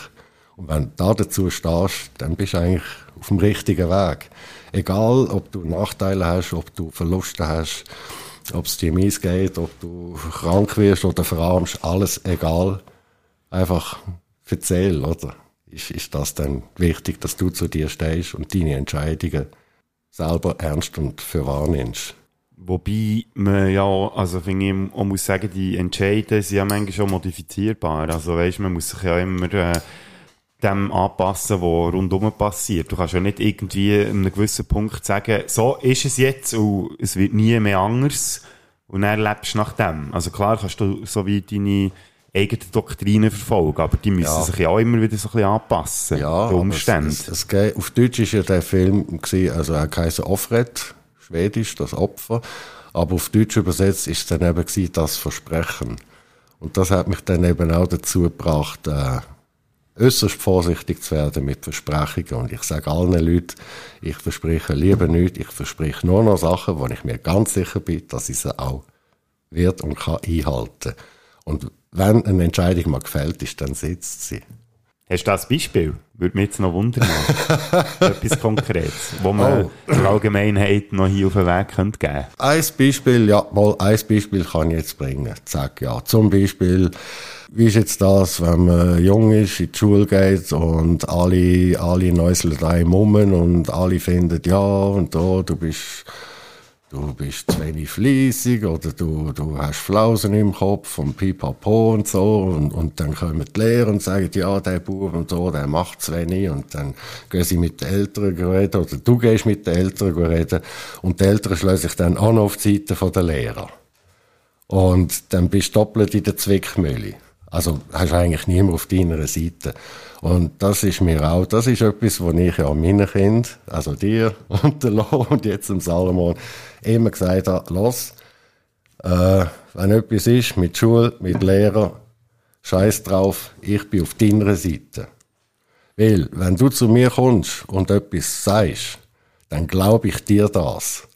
[SPEAKER 4] Und wenn du da dazu stehst, dann bist du eigentlich auf dem richtigen Weg. Egal, ob du Nachteile hast, ob du Verluste hast, ob es dir mies geht, ob du krank wirst oder verarmst, alles egal. Einfach erzähl, oder? Ist, ist das dann wichtig, dass du zu dir stehst und deine Entscheidungen selber ernst und für wahr nimmst?
[SPEAKER 3] Wobei man ja, also finde ich, man muss sagen, die Entscheidungen sind ja manchmal schon modifizierbar. Also weißt, man muss sich ja immer äh, dem anpassen, was rundum passiert. Du kannst ja nicht irgendwie an einem gewissen Punkt sagen, so ist es jetzt und es wird nie mehr anders und dann lebst du nach dem. Also klar kannst du so wie deine eigenen Doktrinen verfolgen, aber die müssen ja. sich ja auch immer wieder so ein bisschen anpassen,
[SPEAKER 4] ja,
[SPEAKER 3] den Umständen.
[SPEAKER 4] Es, es, es, auf Deutsch ist ja der Film gewesen, also er heisst Offred, Schwedisch, das Opfer, aber auf Deutsch übersetzt ist es dann eben gewesen, das Versprechen. Und das hat mich dann eben auch dazu gebracht, äh, äußerst vorsichtig zu werden mit Versprechungen. Und ich sage allen Leuten, ich verspreche lieber nichts, ich verspreche nur noch Sachen, wo ich mir ganz sicher bin, dass ich sie auch wird und kann einhalten. Und wenn eine Entscheidung mal gefällt ist, dann sitzt sie.
[SPEAKER 3] Hast du das Beispiel? Würde mich jetzt noch wundern. Etwas Konkretes, wo man oh. der Allgemeinheit noch hier auf den Weg geben könnte.
[SPEAKER 4] Ein Beispiel, ja, mal ein Beispiel kann ich jetzt bringen. Sag ja. Zum Beispiel, wie ist jetzt das, wenn man jung ist, in die Schule geht und alle, alle neuseln einem um und alle finden, ja, und da, du bist, du bist zu wenig fleissig oder du, du hast Flausen im Kopf und pipapo und so und, und dann kommen die Lehrer und sagen, ja, der Bub und so, der macht zu wenig und dann gehen sie mit den Eltern reden oder du gehst mit den Eltern reden und die Eltern schlagen sich dann noch auf die Seite der Lehrer. Und dann bist du doppelt in der Zwickmühle. Also hast eigentlich niemand auf deiner Seite. Und das ist mir auch, das ist etwas, was ich ja meinen Kindern, also dir und der Lo und jetzt dem Salomon, immer gesagt habe, los, äh, wenn etwas ist mit Schule, mit Lehrer, scheiß drauf, ich bin auf deiner Seite. Weil, wenn du zu mir kommst und etwas sagst, dann glaube ich dir das.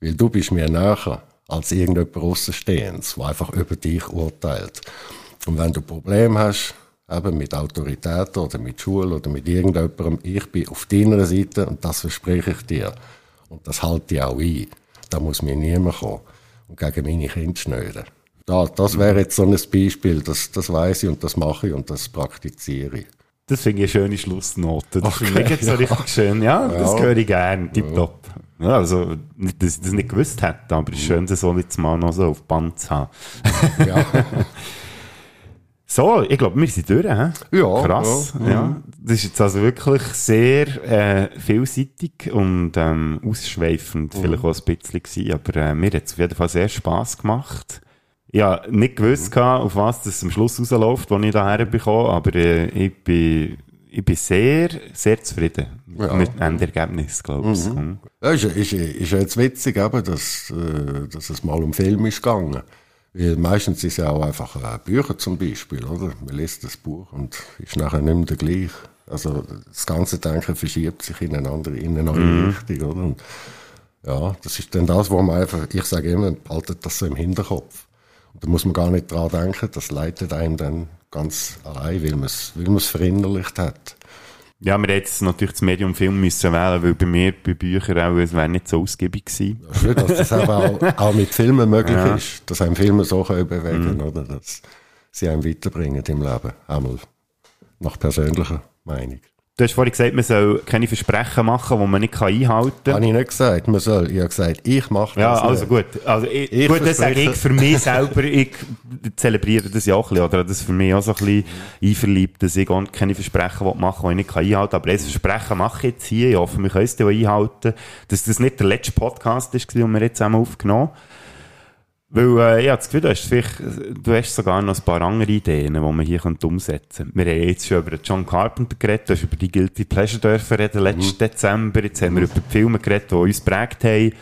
[SPEAKER 4] Weil du bist mir näher als irgendjemand Außenstehendes, der einfach über dich urteilt. Und wenn du Probleme hast, eben mit Autoritäten oder mit Schule oder mit irgendjemandem, ich bin auf deiner Seite und das verspreche ich dir. Und das halte ich auch ein. Da muss mir niemand kommen und gegen meine Kinder schnöden. Da, das wäre jetzt so ein Beispiel, das, das weiß ich und das mache ich und das praktiziere ich.
[SPEAKER 3] Das finde ich eine schöne Schlussnote. Das okay, finde ich jetzt so ja. richtig schön. Ja, das ja. höre ich gerne. Tipptopp. Ja, also, nicht, dass ich das nicht gewusst hätte, aber es ist schön, das so jetzt mal noch so auf Band zu haben. Ja. so, ich glaube, wir sind durch, he?
[SPEAKER 4] Ja.
[SPEAKER 3] Krass. Ja, ja. Das ist jetzt also wirklich sehr äh, vielseitig und ähm, ausschweifend, mhm. vielleicht auch ein bisschen gewesen, aber äh, mir hat es auf jeden Fall sehr Spass gemacht. Habe nicht gewusst, mhm. auf was das am Schluss rausläuft, was ich daher bekomme, aber äh, ich bin ich bin sehr, sehr zufrieden ja. mit dem Endergebnis, glaube ich. Mhm.
[SPEAKER 4] Ja, ist, ist, ist jetzt witzig, eben, dass, äh, dass es mal um Film ist gegangen. Weil meistens ist es ja auch einfach äh, Bücher zum Beispiel, oder? Man liest das Buch und ist nachher nicht mehr der gleich. Also das ganze Denken verschiebt sich in eine andere, in eine neue mhm. Richtung, oder? Und, ja, das ist dann das, wo man einfach, ich sage immer, haltet das so im Hinterkopf. Und da muss man gar nicht dran denken, das leitet einem dann ganz allein, weil man es weil verinnerlicht hat.
[SPEAKER 3] Ja, wir hätten jetzt natürlich das Medium Film müssen wählen, weil bei mir, bei Büchern auch, es wäre nicht so ausgiebig gewesen.
[SPEAKER 4] Ja, schön, dass das auch, auch mit Filmen möglich ja. ist, dass einem Filme so können bewegen mhm. oder dass sie einem weiterbringen im Leben. Einmal nach persönlicher Meinung.
[SPEAKER 3] Du hast vorhin gesagt, man soll keine Versprechen machen, die man nicht einhalten kann.
[SPEAKER 4] Habe ich nicht gesagt, man soll. Ich habe gesagt, ich mache
[SPEAKER 3] Ja,
[SPEAKER 4] das
[SPEAKER 3] also
[SPEAKER 4] nicht.
[SPEAKER 3] gut. Also ich,
[SPEAKER 4] Ich
[SPEAKER 3] gut, das sage ich für mich selber. Ich zelebriere das ja auch ein bisschen, oder? Das ist für mich auch so ein bisschen einverliebt, dass ich keine Versprechen machen will, die ich nicht einhalten kann. Aber ein Versprechen mache ich jetzt hier. Ich hoffe, wir können es einhalten. Dass das nicht der letzte Podcast ist, den wir jetzt zusammen aufgenommen haben. Weil, äh, ich habe das Gefühl, du hast, vielleicht, du hast sogar noch ein paar andere Ideen, die man hier umsetzen könnte. Wir haben jetzt schon über John Carpenter geredet, du hast über die Guilty Pleasure dürfen reden, letzten Dezember. Jetzt haben wir über die Filme geredet, die uns geprägt haben.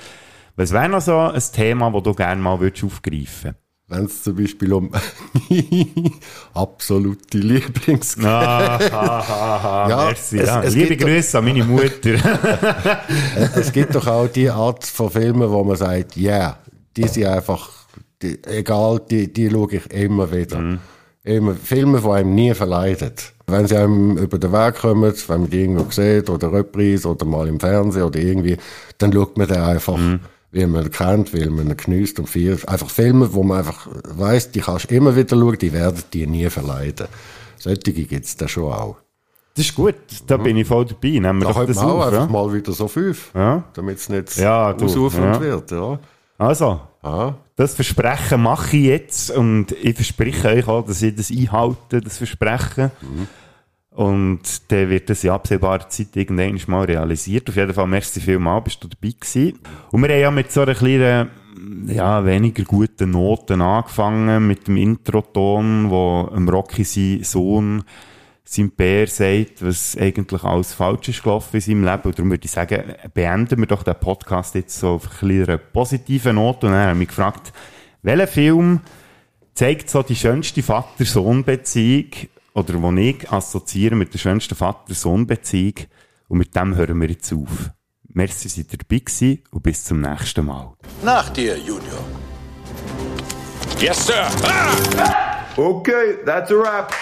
[SPEAKER 3] Was wäre noch so ein Thema, das du gerne mal würdest aufgreifen
[SPEAKER 4] Wenn es zum Beispiel um absolute Lieblings
[SPEAKER 3] Ah, ha, ha, ha, merci, ja. Liebe
[SPEAKER 4] gibt doch-
[SPEAKER 3] Grüße an meine Mutter.
[SPEAKER 4] es gibt doch auch die Art von Filmen, wo man sagt, ja, yeah, die sind einfach, die, egal, die, die schaue ich immer wieder.
[SPEAKER 3] Mhm.
[SPEAKER 4] Immer Filme, die einem nie verleiden. Wenn sie einem über den Weg kommen, wenn man die irgendwo sieht, oder Reprise, oder mal im Fernsehen, oder irgendwie, dann schaut man den einfach,
[SPEAKER 3] Mhm.
[SPEAKER 4] wie man ihn kennt, weil man ihn genießt und feiert. Einfach Filme, wo man einfach weiss, die kannst du immer wieder schauen, die werden dir nie verleiden. Solche gibt's da schon auch.
[SPEAKER 3] Das ist gut, da bin ich voll dabei. Nehmen wir
[SPEAKER 4] Da
[SPEAKER 3] das auf,
[SPEAKER 4] einfach
[SPEAKER 3] ja?
[SPEAKER 4] mal wieder so fünf,
[SPEAKER 3] Ja.
[SPEAKER 4] damit es nicht
[SPEAKER 3] Ja, du, ja.
[SPEAKER 4] wird. Ja.
[SPEAKER 3] Also, das Versprechen mache ich jetzt und ich verspreche euch auch, dass ich das einhalte, das Versprechen. Und dann wird das in absehbarer Zeit irgendwann mal realisiert. Auf jeden Fall, merci vielmals, bist du dabei gewesen. Und wir haben ja mit so einer kleinen, ja, weniger guten Noten angefangen, mit dem Introton, wo Rocky sein Sohn sein Bär sagt, was eigentlich alles falsch ist gelaufen in seinem Leben. Und darum würde ich sagen, beenden wir doch den Podcast jetzt so auf eine kleine positive Note. Und dann haben wir mich gefragt, welcher Film zeigt so die schönste Vater-Sohn-Beziehung oder wo ich assoziiere mit der schönsten Vater-Sohn-Beziehung und mit dem hören wir jetzt auf. Merci, seid ihr dabei gewesen und bis zum nächsten Mal.
[SPEAKER 25] Nach dir, Junior.
[SPEAKER 26] Yes, sir. Okay, that's a wrap.